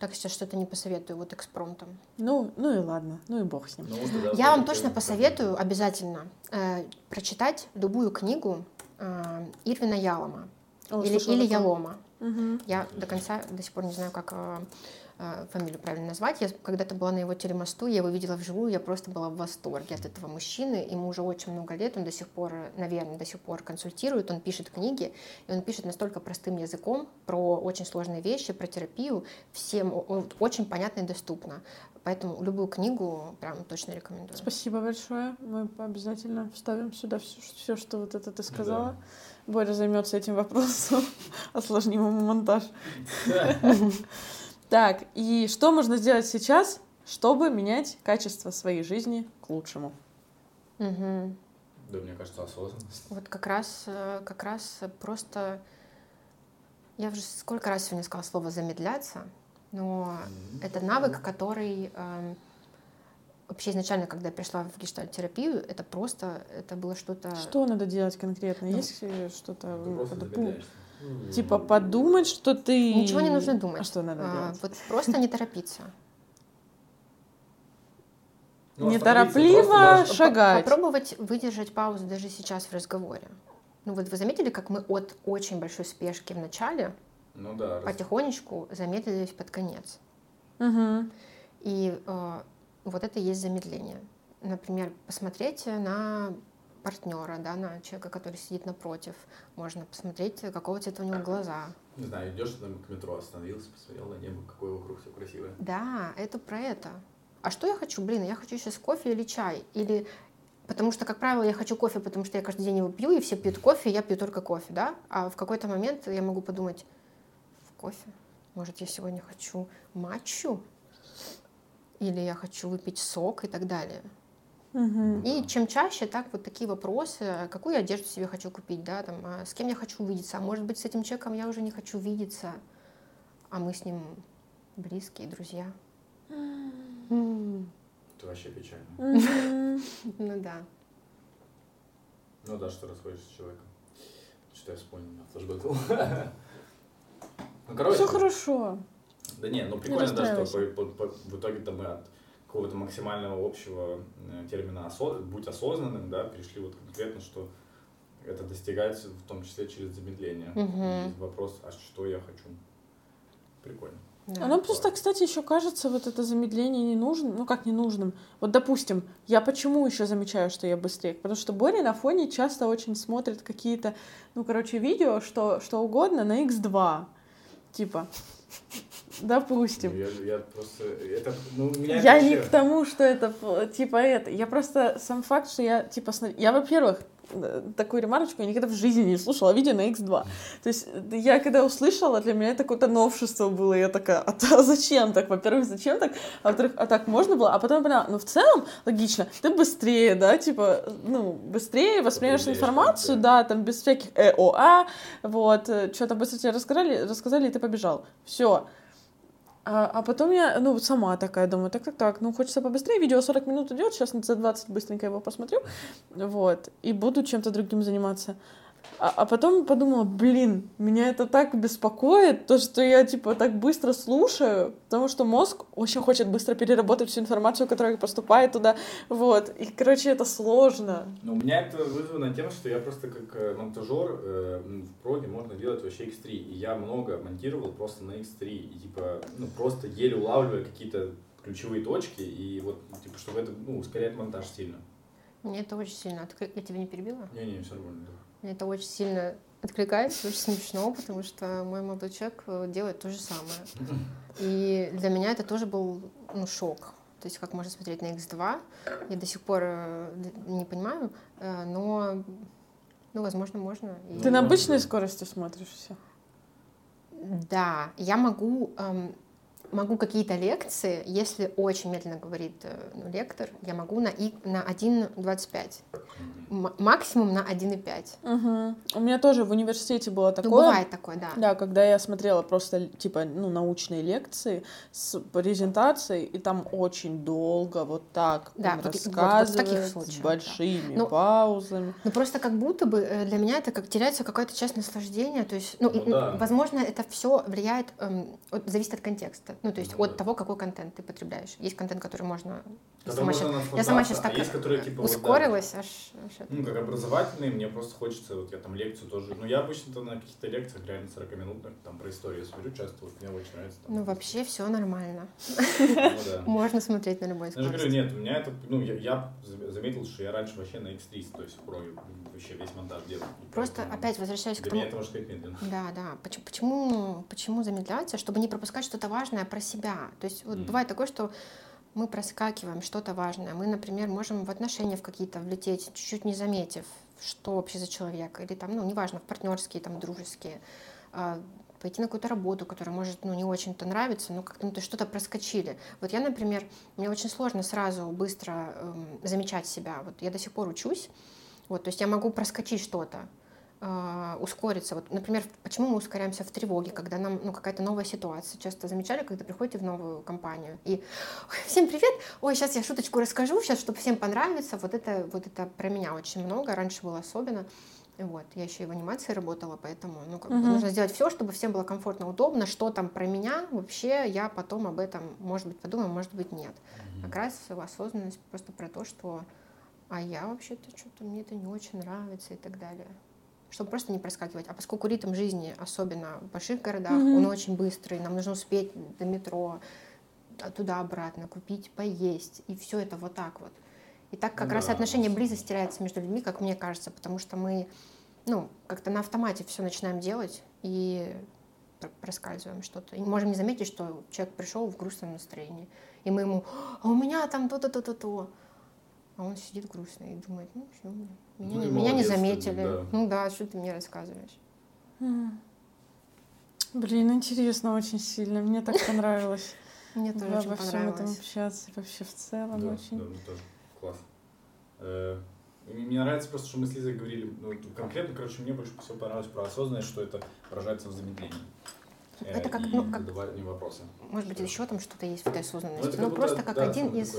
так сейчас что-то не посоветую вот экспромтом. Ну, ну и ладно, ну и бог с ним. Ну, вот тогда Я вам точно посоветую обязательно э, прочитать любую книгу э, Ирвина Ялома О, или, или. Ялома. Мгм. Я до конца до сих пор не знаю, как э, фамилию правильно назвать. Я когда-то была на его телемосту, я его видела вживую, я просто была в восторге от этого мужчины. Ему уже очень много лет, он до сих пор, э, наверное, до сих пор консультирует, он пишет книги, и он пишет настолько простым языком про очень сложные вещи, про терапию, всем очень понятно и доступно. Поэтому любую книгу прям точно рекомендую. Спасибо большое. Мы обязательно вставим сюда все, что вот это ты сказала. Да. Боря займется этим вопросом. Осложним ему монтаж. Так, и что можно сделать сейчас, чтобы менять качество своей жизни к лучшему? Мгм. Да, мне кажется, осознанность. Вот как раз, э, как раз просто... Я уже сколько раз сегодня сказала слово «замедляться», но Мгм. это навык, который эм, вообще изначально, когда я пришла в гештальт-терапию, это просто, это было что-то... Что надо делать конкретно? Ну, Есть э, что-то? Ты просто. Типа подумать, что ты... Ничего не нужно думать. А что надо А, делать? Вот просто не торопиться. Ну, остановиться, Неторопливо шагать. Попробовать выдержать паузу даже сейчас в разговоре. Ну вот вы заметили, как мы от очень большой спешки в начале Ну да. потихонечку замедлились под конец. Мгм. И э, вот это и есть замедление. Например, посмотреть на партнера, да, на человека, который сидит напротив. Можно посмотреть, какого цвета у него глаза. Не знаю, идешь там к метро, остановился, посмотрел на небо, какое вокруг все красивое. Да, это про это. А что я хочу? Блин, я хочу сейчас кофе или чай? Или Потому что, как правило, я хочу кофе, потому что я каждый день его пью, и все пьют кофе, и я пью только кофе, да? А в какой-то момент я могу подумать, в кофе? Может, я сегодня хочу матчу? Или я хочу выпить сок и так далее. Мгм. И чем чаще так вот такие вопросы, какую я одежду себе хочу купить, да, там, а с кем я хочу увидеться, а может быть с этим человеком я уже не хочу видеться, а мы с ним близкие друзья. Это вообще печально. Ну да. Ну да, что расходишься с человеком. Что я вспомнил, флешбэк был. Ну, короче. Все хорошо. Да не, ну прикольно, да, что в итоге-то мы от какого-то максимального общего э, термина «будь осознанным», да, перешли вот конкретно, что это достигается в том числе через замедление. И вопрос, а что я хочу? Прикольно. да. А нам просто, кстати, еще кажется, вот это замедление не нужно, ну как не нужным. Вот, допустим, я почему еще замечаю, что я быстрее? Потому что Боря на фоне часто очень смотрит какие-то, ну, короче, видео, что, что угодно на X2. Типа, Допустим. Ну, я, я просто... Это, ну, меня Я это не вообще- к тому, что это типа это. Я просто сам факт, что я типа я, во-первых, такую ремарочку я никогда в жизни не слушала видео на X2. То есть э, я когда услышала, для меня это какое-то новшество было. Я такая, а, то зачем так? Во-первых, зачем так? А во-вторых, а так можно было? А потом я поняла, ну в целом логично, ты быстрее, да, типа, ну, быстрее воспринимаешь информацию, да, там без всяких ЭОА, вот, что-то быстро тебе рассказали, рассказали, и ты побежал. Все. А, а потом я, ну, сама такая думаю, так, так, так, ну, хочется побыстрее, видео 40 минут идет, сейчас за 20 быстренько его посмотрю, вот, и буду чем-то другим заниматься. А, а потом подумала, блин, меня это так беспокоит, то, что я, типа, так быстро слушаю, потому что мозг очень хочет быстро переработать всю информацию, которая поступает туда, вот, и, короче, это сложно. Ну, у меня это вызвано тем, что я просто как э, монтажер э, м, в проге можно делать вообще X3. И я много монтировал просто на X3. И типа, ну, просто еле улавливая какие-то ключевые точки. И вот, типа, чтобы это, ну, ускоряет монтаж сильно. Мне это очень сильно откликается. Я тебя не перебила? Не-не, все нормально. да. Мне это очень сильно откликается, очень смешно, потому что мой молодой человек э, делает то же самое. И для меня это тоже был ну, шок. То есть как можно смотреть на X2, я до сих пор э, не понимаю, э, но, ну, возможно, можно. И- Ты на Ну, обычной скорости смотришь все? Да, я могу, эм, могу какие-то лекции, если очень медленно говорит э, ну, лектор, я могу на, и, на 1.25, М- максимум на 1.5. Угу. У меня тоже в университете было такое. Ну, бывает такое, да. Да, когда я смотрела просто, типа, ну, научные лекции с презентацией, и там очень долго вот так Да, вот- вот- вот в таких рассказывает с да. большими Ну, паузами. Ну просто как будто бы э, для меня это как теряется какая-то часть наслаждения. То есть, ну, Ну да. возможно, это все влияет, эм, зависит от контекста. Ну, то есть от того, какой контент ты потребляешь. Есть контент, который можно. Я сама, щас, я сама сейчас так а есть, которые, типа, вот, да, ускорилась, аж, аж. Ну, как образовательные, мне просто хочется, вот я там лекцию тоже, ну, я обычно-то на каких-то лекциях, реально 40-минутных, там, про историю смотрю часто, вот мне очень нравится. Там, Ну, вообще все нормально. Ну. Можно смотреть на любой Я же говорю, нет, у меня это, ну, я, я зам- заметил, что я раньше вообще на X3, то есть в вообще весь монтаж делал. Просто опять возвращаясь к Для тому, меня это может медленно. Да, да. Почему, почему, замедляться? Чтобы не пропускать что-то важное про себя. То есть вот бывает такое, что мы проскакиваем что-то важное. Мы, например, можем в отношения в какие-то влететь, чуть-чуть не заметив, что вообще за человек. Или там, ну, неважно, в партнерские, там, дружеские. А, пойти на какую-то работу, которая может, ну, не очень-то нравиться, но как-то, ну, то что-то проскочили. Вот я, например, мне очень сложно сразу быстро эм, замечать себя. Вот я до сих пор учусь, вот, то есть я могу проскочить что-то, а, ускориться. Вот, например, почему мы ускоряемся в тревоге, когда нам ну, какая-то новая ситуация. Часто замечали, когда приходите в новую компанию и «Ой, всем привет, ой, сейчас я шуточку расскажу, сейчас, чтобы всем понравится. Вот это, вот это про меня очень много, раньше было особенно. Вот, я еще и в анимации работала, поэтому ну, как бы Мгм. нужно сделать все, чтобы всем было комфортно, удобно. Что там про меня, вообще я потом об этом, может быть, подумаю, может быть, нет. Как раз осознанность просто про то, что а я вообще-то что-то мне это не очень нравится и так далее. Чтобы просто не проскакивать. А поскольку ритм жизни, особенно в больших городах, Мгм. он очень быстрый, нам нужно успеть до метро, а туда-обратно, купить, поесть, и все это вот так вот. И так как Ну раз да, отношение абсолютно. близость теряется между людьми, как мне кажется, потому что мы, ну, как-то на автомате все начинаем делать и пр- проскальзываем что-то. И можем не заметить, что человек пришел в грустном настроении. И мы ему, а у меня там то-то, то-то, то. А он сидит грустный и думает, ну все, меня, Ну не, меня не молодец, заметили. да. Ну да, что ты мне рассказываешь? Блин, интересно очень сильно. Мне так понравилось Мне тоже очень во всем этом понравилось. общаться. Вообще в целом Да, очень. да, мне тоже. Класс. Э, Мне нравится просто, что мы с Лизой говорили, ну, конкретно, короче, мне больше всего понравилось про осознанность, что это выражается в замедлении. Э, Это как, ну, как- вопроса. Может быть, еще там что-то есть в этой Ну, осознанности. Ну, будто, просто как один из...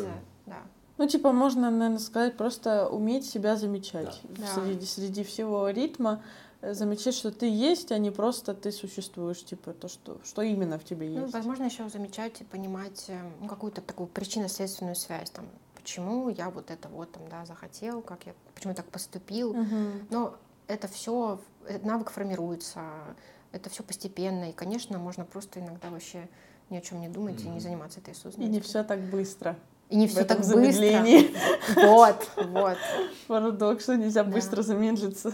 Да. Ну, типа, можно, наверное, сказать, просто уметь себя замечать. Да. Среди, среди всего ритма э, замечать, что ты есть, а не просто ты существуешь, типа, то, что, что именно в тебе Ну, есть. возможно, еще замечать и понимать э, ну, какую-то такую причинно-следственную связь. Там, почему я вот это вот там, да, захотел, как я, почему так поступил. Мгм. Но это все, навык формируется, это все постепенно. И, конечно, можно просто иногда вообще ни о чем не думать и не заниматься этой И осознанностью. не все так быстро. И не все так быстро. Вот, вот. Парадокс, что нельзя Да. быстро замедлиться.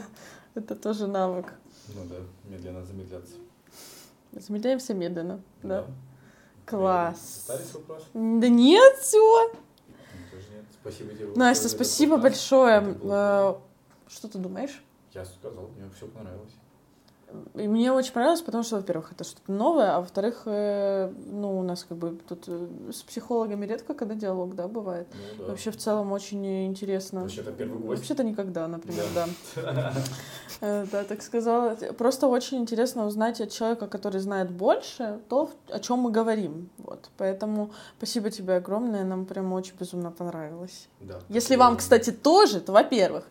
Это тоже навык. Ну да, медленно замедляться. Замедляемся медленно, да. Класс. Остались вопросы? Да нет, все. Ну, тоже нет. Спасибо тебе. Настя, спасибо большое. Э, Что ты думаешь? Я сказал, мне все понравилось. И мне очень понравилось, потому что, во-первых, это что-то новое, а во-вторых, э, ну, у нас как бы тут э, с психологами редко, когда диалог, да, бывает. Ну, да. Вообще в целом очень интересно. Вообще-то первый гость. Вообще-то никогда, например, да. Да. Э, Да, так сказала. Просто очень интересно узнать от человека, который знает больше, то, о чем мы говорим. Вот. Поэтому спасибо тебе огромное, нам прям очень безумно понравилось. Да. Если вам, кстати, тоже, то, во-первых,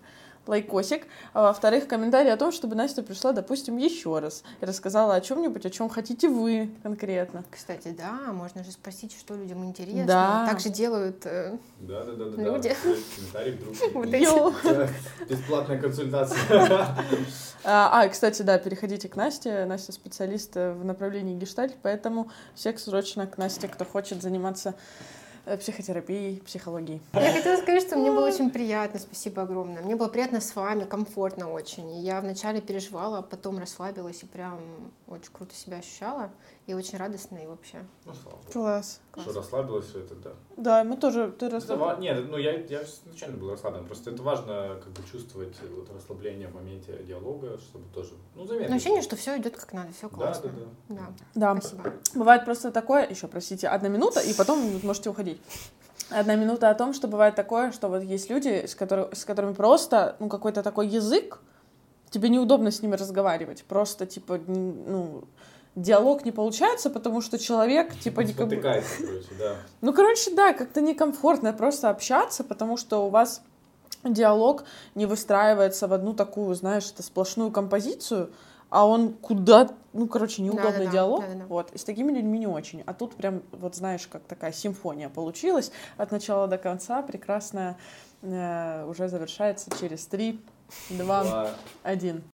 лайкосик, а во-вторых, комментарий о том, чтобы Настя пришла, допустим, еще раз и рассказала о чем-нибудь, о чем хотите вы конкретно. Кстати, да, можно же спросить, что людям интересно. Да. Так же делают э, Да, да, да, да. Люди. да. Да, Бесплатная консультация. А, а, кстати, да, переходите к Насте. Настя специалист э, в направлении гештальт, поэтому всех срочно к Насте, кто хочет заниматься э, психотерапией, психологией. Я хотела сказать, что мне было очень приятно, спасибо огромное. Мне было приятно с вами, комфортно очень. Я вначале переживала, а потом расслабилась и прям очень круто себя ощущала. И очень радостно и вообще. Ну, слава богу. Класс. Что расслабилась, все это, да. Да, мы тоже, ты Это расслаб- ва- Нет, ну я, я изначально был расслаблен. Просто это важно как бы чувствовать вот расслабление в моменте диалога, чтобы тоже, ну, заметно. Но ощущение, что все идет как надо, все Да, классно. да, Да, Да. спасибо. Бывает просто такое, еще, простите, одна минута, и потом вы можете уходить. Одна минута о том, что бывает такое, что вот есть люди, с, которых- с которыми просто, ну, какой-то такой язык, тебе неудобно с ними разговаривать. Просто, типа, ну, диалог не получается, потому что человек, типа, не как бы- Спотыкается, короче, да. Ну, короче, да, как-то некомфортно просто общаться, потому что у вас диалог не выстраивается в одну такую, знаешь, это сплошную композицию, а он куда, ну, короче, неудобный Да-да-да, диалог. да-да-да. Вот. И с такими людьми не очень. А тут прям, вот знаешь, как такая симфония получилась от начала до конца, прекрасная, э, уже завершается через три, два, один.